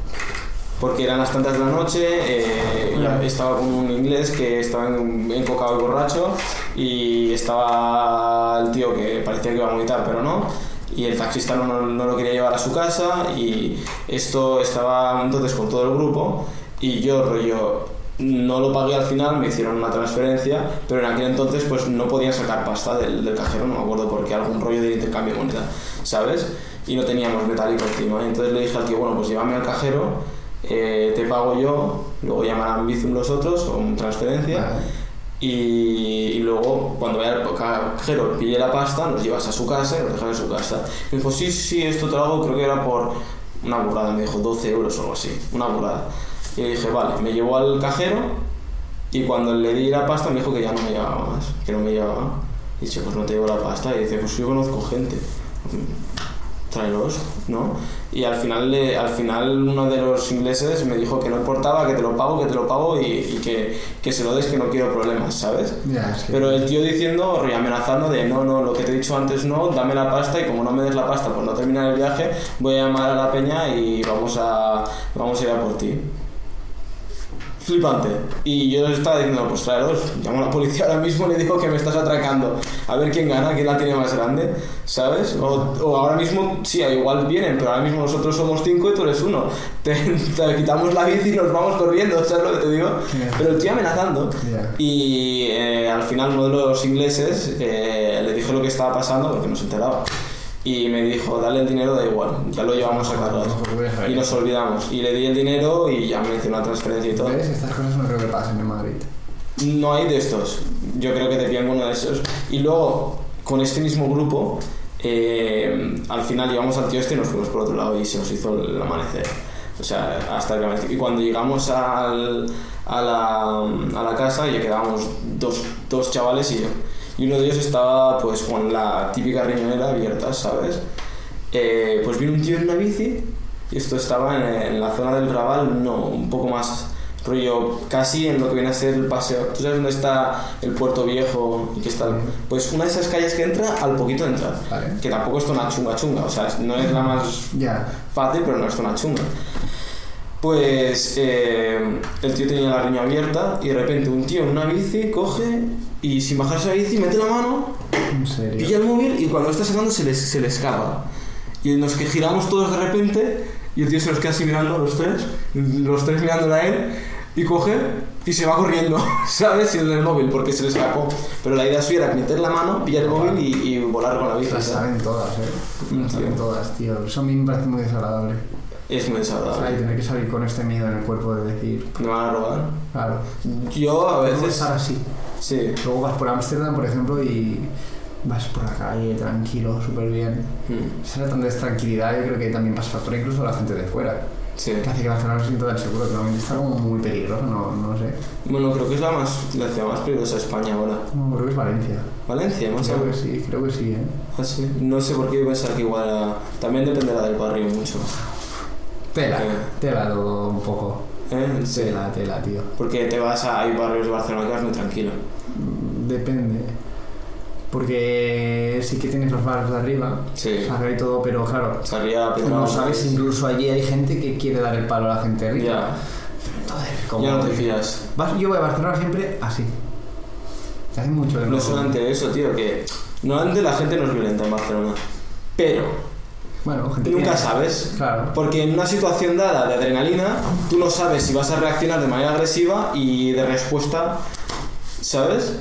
Porque eran las tantas de la noche, eh, ya estaba con un inglés que estaba en- encocado y borracho y estaba el tío que parecía que iba a vomitar, pero no. Y el taxista no, no- lo quería llevar a su casa y esto estaba entonces con todo el grupo y yo rollo no lo pagué al final, me hicieron una transferencia, pero en aquel entonces pues no podían sacar pasta del, del cajero, no me acuerdo por qué, algún rollo de intercambio de moneda, ¿sabes? Y no teníamos metálico encima. Entonces le dije al tío, bueno, pues llévame al cajero, eh, te pago yo, luego llamarán Bizum los otros o transferencia. Vale. Y, y luego, cuando vaya al cajero, pille la pasta, nos llevas a su casa y nos dejas en su casa. Me dijo, sí, sí, esto te lo hago, creo que era por una burrada, me dijo 12 euros o algo así, una burrada. Y le dije, vale, me llevó al cajero y cuando le di la pasta me dijo que ya no me llevaba más, que no me llevaba. Y dije, pues no te llevo la pasta. Y dice, pues yo conozco gente. Tráelos, ¿no? Y al final, al final uno de los ingleses me dijo que no importaba, que te lo pago, que te lo pago y, y que, que se lo des, que no quiero problemas, ¿sabes? Es que... Pero el tío diciendo, rollo, amenazando de no, no, lo que te he dicho antes no, dame la pasta y como no me des la pasta por no terminar el viaje, voy a llamar a la peña y vamos a, vamos a ir a por ti. Flipante. Y yo estaba diciendo, pues tráelos, llamo a la policía ahora mismo y le digo que me estás atracando. A ver quién gana, quién la tiene más grande, ¿sabes? O, o ahora mismo, sí, igual vienen, pero ahora mismo nosotros somos cinco y tú eres uno. *laughs* Te, te quitamos la bici y nos vamos corriendo, ¿sabes lo que te digo? Pero el tío amenazando. Y eh, al final uno de los ingleses eh, le dije lo que estaba pasando porque no se enteraba. Y me dijo, dale el dinero, da igual, ya lo llevamos a. No, saber. Y nos olvidamos. Y le di el dinero y ya me hizo una transferencia y todo. ¿Ves? Estas cosas no creo que pasen en Madrid. No hay de estos. Yo creo que te pillan uno de esos. Y luego, con este mismo grupo, eh, al final llevamos al tío este y nos fuimos por otro lado y se nos hizo el amanecer. O sea, hasta que amaneció. Y cuando llegamos al, a, la, a la casa ya quedábamos dos, dos chavales y yo. Y uno de ellos estaba pues con la típica riñonera abierta, ¿sabes? Eh, pues vino un tío en una bici y esto estaba en, en la zona del Raval, no, un poco más rollo, casi en lo que viene a ser el paseo. ¿Tú sabes dónde está el puerto viejo y que está? Pues una de esas calles que entra al poquito de entrar. Vale. Que tampoco es zona chunga chunga, o sea, no es la más Ya. fácil, pero no es zona chunga. Pues eh, el tío tenía la riña abierta y de repente un tío en una bici coge y sin bajarse la bici mete la mano En serio. pilla el móvil y cuando lo está sacando se le, se escapa. Y nos que giramos todos de repente y el tío se nos queda así mirando los tres, los tres mirándole a él y coge y se va corriendo, *laughs* ¿sabes? Sin el móvil porque se le escapó. Pero la idea suya era meter la mano, pillar el móvil y, y volar con la bici. Las saben todas, eh. Mm, Las saben todas, tío. Eso a mí me parece muy desagradable. Es muy O sea, y desagradable. tener que salir con este miedo en el cuerpo de decir, Me van a robar. claro, Yo a veces... estar así. Sí. Luego vas por Ámsterdam, por ejemplo, y vas por la calle tranquilo, súper bien. Mm, Esa tranquilidad yo creo que también pasa factura incluso a la gente de fuera. Sí. Que hace que Barcelona no se sienta tan seguro, que está como muy peligroso, no, no sé. Bueno, creo que es la, más, la ciudad más peligrosa de España ahora. No, creo que es Valencia. Valencia, más Creo que sí, creo que sí, ¿eh? Ah, sí. No sé por qué pensar que igual también dependerá del barrio mucho. Tela, Eh. tela todo un poco. ¿Eh? Sí. Tela, tela, tío. Porque te vas a hay barrios de Barcelona que vas muy tranquilo. Mm, Depende. Porque sí que tienes los bares de arriba, Sí. Sarriá y todo, pero claro, Pedralbes. no sabes, incluso allí hay gente que quiere dar el palo a la gente rica. Ya, Entonces, como- ya no te fías. Vas- yo voy a Barcelona siempre así. Hace mucho que No solamente eso, tío, que normalmente la gente no es violenta en Barcelona. Pero Bueno, gente nunca que- sabes. Claro. Porque en una situación dada de adrenalina, tú no sabes si vas a reaccionar de manera agresiva y de respuesta, ¿sabes?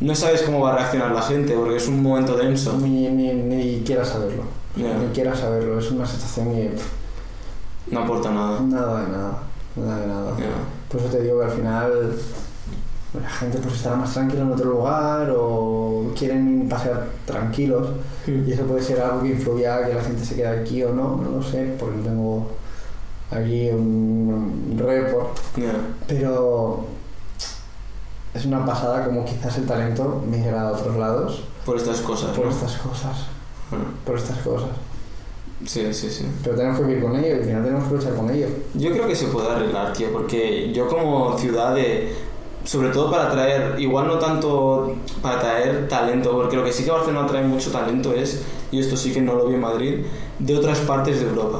No sabes cómo va a reaccionar la gente porque es un momento denso. Ni, ni, ni quieras saberlo. Ni quieras saberlo. Es una situación y pff, No aporta nada. nada de nada. Nada de nada. Ya. Por eso te digo que al final la gente pues estará más tranquila en otro lugar o quieren pasear tranquilos y eso puede ser algo que influya a que la gente se quede aquí o no, no lo sé, porque no tengo aquí un, un report, Ya. pero es una pasada como quizás el talento migra a otros lados Por estas cosas. por ¿no? estas cosas, Ah, por estas cosas. Sí, sí, sí. Pero tenemos que vivir con ello y al final tenemos que luchar con ello. Yo creo que se puede arreglar, tío, porque yo como ciudad de... Sobre todo para traer, igual no tanto para traer talento, porque lo que sí que Barcelona trae mucho talento es, y esto sí que no lo vi en Madrid, de otras partes de Europa.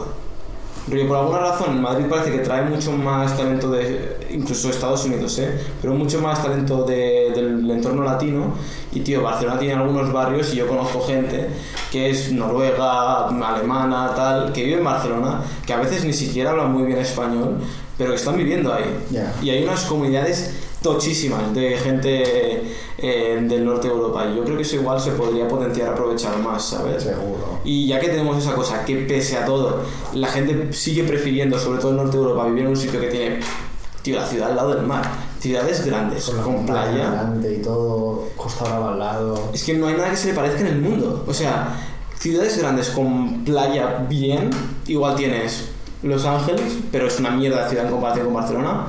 Porque por alguna razón Madrid parece que trae mucho más talento de, incluso Estados Unidos, ¿eh? pero mucho más talento de- del entorno latino. Y tío, Barcelona tiene algunos barrios y yo conozco gente que es noruega, alemana, tal, que vive en Barcelona, que a veces ni siquiera hablan muy bien español, pero que están viviendo ahí. Y hay unas comunidades tochísimas de gente eh, del norte de Europa. Y yo creo que eso igual se podría potenciar, aprovechar más, ¿sabes? Seguro. Y ya que tenemos esa cosa, que pese a todo, la gente sigue prefiriendo, sobre todo en Norte de Europa, vivir en un sitio que tiene, tío, la ciudad al lado del mar, ciudades grandes, Con con playa. delante y todo, Costa Brava al lado. Es que no hay nada que se le parezca en el mundo. O sea, ciudades grandes con playa bien, igual tienes Los Ángeles, pero es una mierda de ciudad en comparación con Barcelona,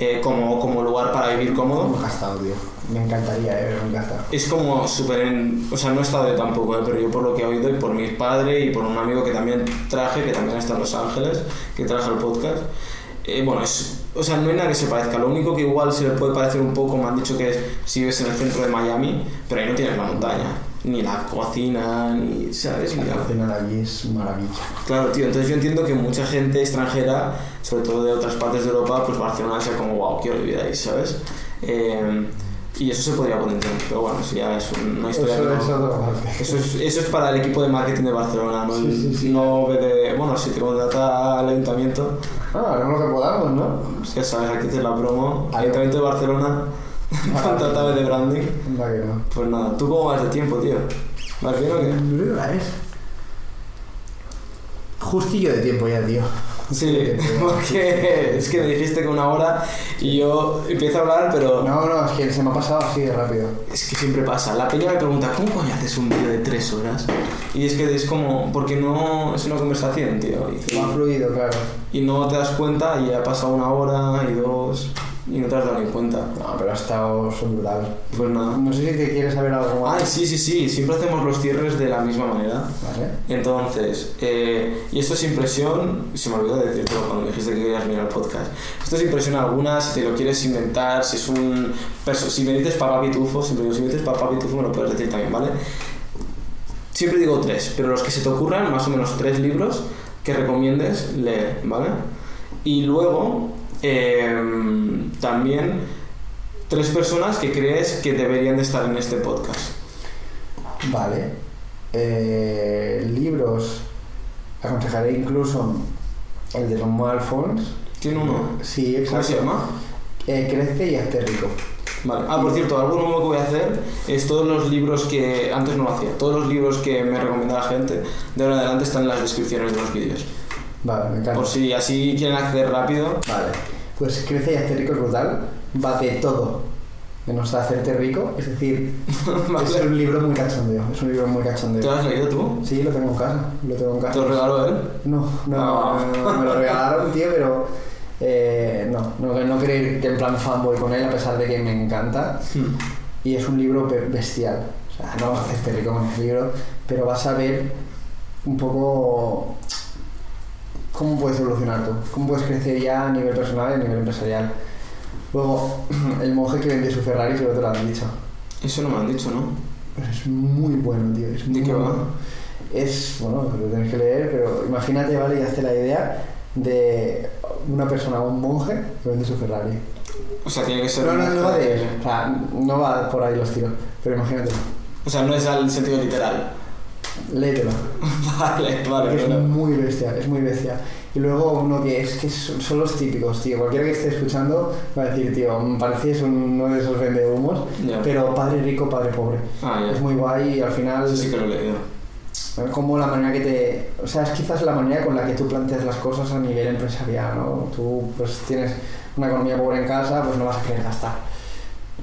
eh, como, como lugar para vivir cómodo. Nunca he estado, tío. Me encantaría, eh, he estado. Es como súper... en- O sea, no he estado yo tampoco, eh, pero yo por lo que he oído y por mi padre y por un amigo que también traje, que también está en Los Ángeles, que traje el podcast. eh, bueno, es, o sea, no hay nada que se parezca. Lo único que igual se le puede parecer un poco, me han dicho que es si vives en el centro de Miami, pero ahí no tienes la montaña, ni la cocina, ni, ¿sabes? La cocina de allí es maravilla. Claro, tío, entonces yo entiendo que mucha gente extranjera, sobre todo de otras partes de Europa, pues Barcelona sea como, wow, quiero vivir ahí, ¿sabes? Eh, y eso se podría potenciar, pero bueno, eso ya es una Eso historia que no- es eso es, eso es para el equipo de marketing de Barcelona, no, Sí, sí, sí. no de, bueno, si te contrata el ayuntamiento, Ah, haremos lo que podamos, ¿no? ya sabes, aquí te la promo, ayuntamiento de Barcelona, *laughs* contratame de branding, Anda que no. pues nada, ¿tú cómo vas de tiempo, tío? ¿Vas bien o qué? ¿Qué hora es? Justillo de tiempo ya, tío. Sí, *laughs* porque es que me dijiste que una hora y yo empiezo a hablar, pero No, no, es que se me ha pasado así de rápido. es que siempre pasa. La peña me pregunta, ¿cómo coño haces un vídeo de tres horas? Y es que es como, porque no es una conversación, tío. Ha fluido, claro. Y, y no te das cuenta y ya ha pasado una hora y dos y no te has dado ni cuenta. No, pero ha estado brutal. Pues nada. No sé si te quieres saber algo más. Ay, sí, sí, sí, siempre hacemos los cierres de la misma manera. Vale. Entonces, eh, y esto es impresión, se me olvidó decirlo cuando me dijiste que querías mirar el podcast. Esto es impresión alguna, si te lo quieres inventar, si es un. Si me dices papá pitufo, siempre digo, si me dices papá pitufo me lo puedes decir también, ¿vale? Siempre digo tres, pero los que se te ocurran, más o menos tres libros que recomiendes leer, ¿vale? Y luego, em, también tres personas que crees que deberían de estar en este podcast. Vale. Eh, libros. Aconsejaré incluso el de Romuald Alfons. ¿Tiene uno? Sí, exacto. ¿Cómo se llama? Eh, crece y hazte rico. Vale. Ah, por cierto, algo nuevo que voy a hacer es todos los libros que antes no lo hacía. Todos los libros que me recomienda la gente de ahora en adelante están en las descripciones de los vídeos. Vale, me encanta. Por si así quieren acceder rápido. Vale. Pues crece y hazte rico es brutal. Va de todo. Menos de hacerte rico. Es decir, *laughs* es un libro muy cachondeo. Es un libro muy ¿Te cachondeo. lo has leído tú? Sí, lo tengo en casa. Lo tengo en casa. ¿Te lo regaló él? No, no, Ah. no, no, me lo *laughs* regalaron, tío, pero eh, no, no, no creer que en plan fanboy con él, a pesar de que me encanta. Y es un libro be- bestial. O sea, no vas a hacerte rico con el libro, pero vas a ver un poco cómo puedes evolucionar tú, cómo puedes crecer ya a nivel personal y a nivel empresarial. Luego, *clears throat* el monje que vende su Ferrari, seguro te lo han dicho. Eso no me han dicho, ¿no? Pero es muy bueno, tío. Es muy qué va? bueno. Es, bueno, lo tienes que leer, pero imagínate, ¿vale? Y hace la idea de una persona, un monje, que vende su Ferrari. O sea, tiene que ser. No, no, no va de él. O sea, no va por ahí los tiros. Pero imagínate. O sea, no es al sentido literal. Léetelo. *laughs* vale, vale, es bueno. muy bestia, es muy bestia. Y luego uno que es que son los típicos, tío. Cualquiera que esté escuchando va a decir, tío, me pareces uno de esos vendehumos, Ya. pero padre rico, padre pobre. Ah, ya. Es muy guay y al final, Sí, sí que lo he leído. como la manera que te. O sea, es quizás la manera con la que tú planteas las cosas a nivel empresarial, ¿no? Tú, pues tienes una economía pobre en casa, pues no vas a querer gastar.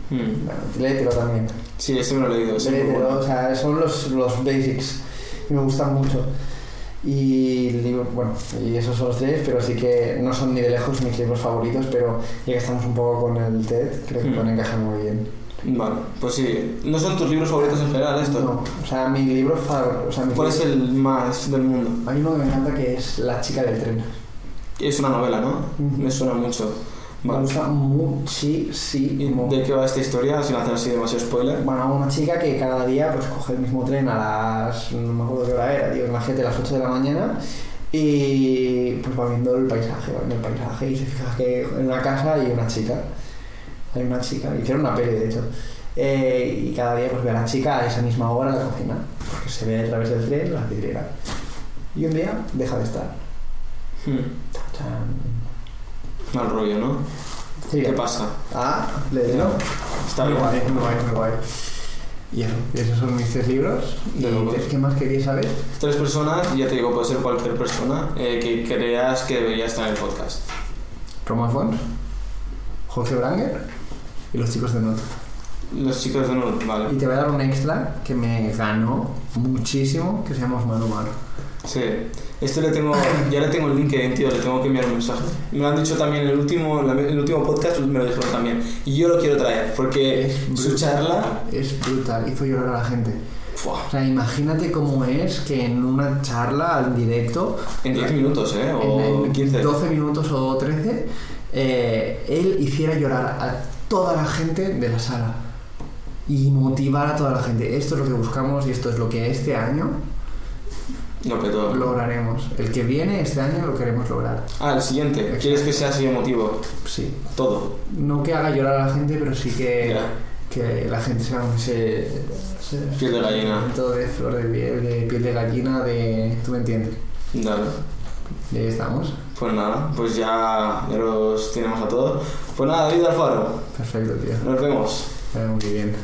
Hmm. Bueno, léetelo también. Sí, ese me lo he leído. Léetelo, bueno. o sea, son los, los basics y me gustan mucho. Y libro- bueno, y esos son los tres, pero sí que no son ni de lejos mis libros favoritos, pero ya que estamos un poco con el TED, creo que Hmm. pueden encajar muy bien. Vale, pues sí. ¿No son tus libros favoritos en general estos? No, o sea, mi libro favorito, sea, ¿Cuál es el más del mundo? Hay uno que me encanta que es La chica del tren. Es una novela, ¿no? Me suena mucho. Me gusta ¿Y muchísimo. de qué va esta historia? Sin hacer así demasiado spoiler. Bueno, una chica que cada día pues coge el mismo tren a las... no me acuerdo qué hora era, tío, imagínate, a las 8 de la mañana y pues va viendo el paisaje, va viendo el paisaje y se fija que en una casa hay una chica. Hay una chica, hicieron una peli de hecho. Eh, y cada día pues ve a la chica a esa misma hora en la cocina, porque se ve a través del tren la vidriera. Y un día deja de estar. Hmm. Mal rollo, ¿no? Sí, ¿Qué pasa? Ah, léelo. Está muy bien. guay, muy guay, muy guay. Y eso, esos son mis tres libros. De ¿Y qué más querías saber? Tres personas, y ya te digo, puede ser cualquier persona eh, que creas que debería estar en el podcast. Roman Fons, Jorge Branger y los chicos de Not. Los chicos de Y vale. te voy a dar un extra que me ganó muchísimo, que se llama Mano Mano. Sí. Esto le tengo, ya le tengo el LinkedIn, tío, le tengo que enviar un mensaje. Me lo han dicho también el último, el último podcast, me lo dijeron también. Y yo lo quiero traer, porque Es su brutal. charla... Es brutal, hizo llorar a la gente. O sea, imagínate cómo es que en una charla al directo En 10 minutos, ¿eh? O en, en 15. 12 minutos o 13, eh, él hiciera llorar a toda la gente de la sala y motivar a toda la gente. Esto es lo que buscamos y esto es lo que este año Lo petó. lograremos. El que viene este año lo queremos lograr. Ah, el siguiente. ¿Quieres que sea así emotivo? Sí. Todo. No que haga llorar a la gente, pero sí que, que la gente se, se, se Piel de gallina. Todo de flor de piel, de piel de gallina, de. ¿Tú me entiendes? Dale. Y ahí estamos. Pues nada, pues ya, ya los tenemos a todos. Pues nada, David Alfaro. Perfecto, tío. Nos vemos. Muy bien.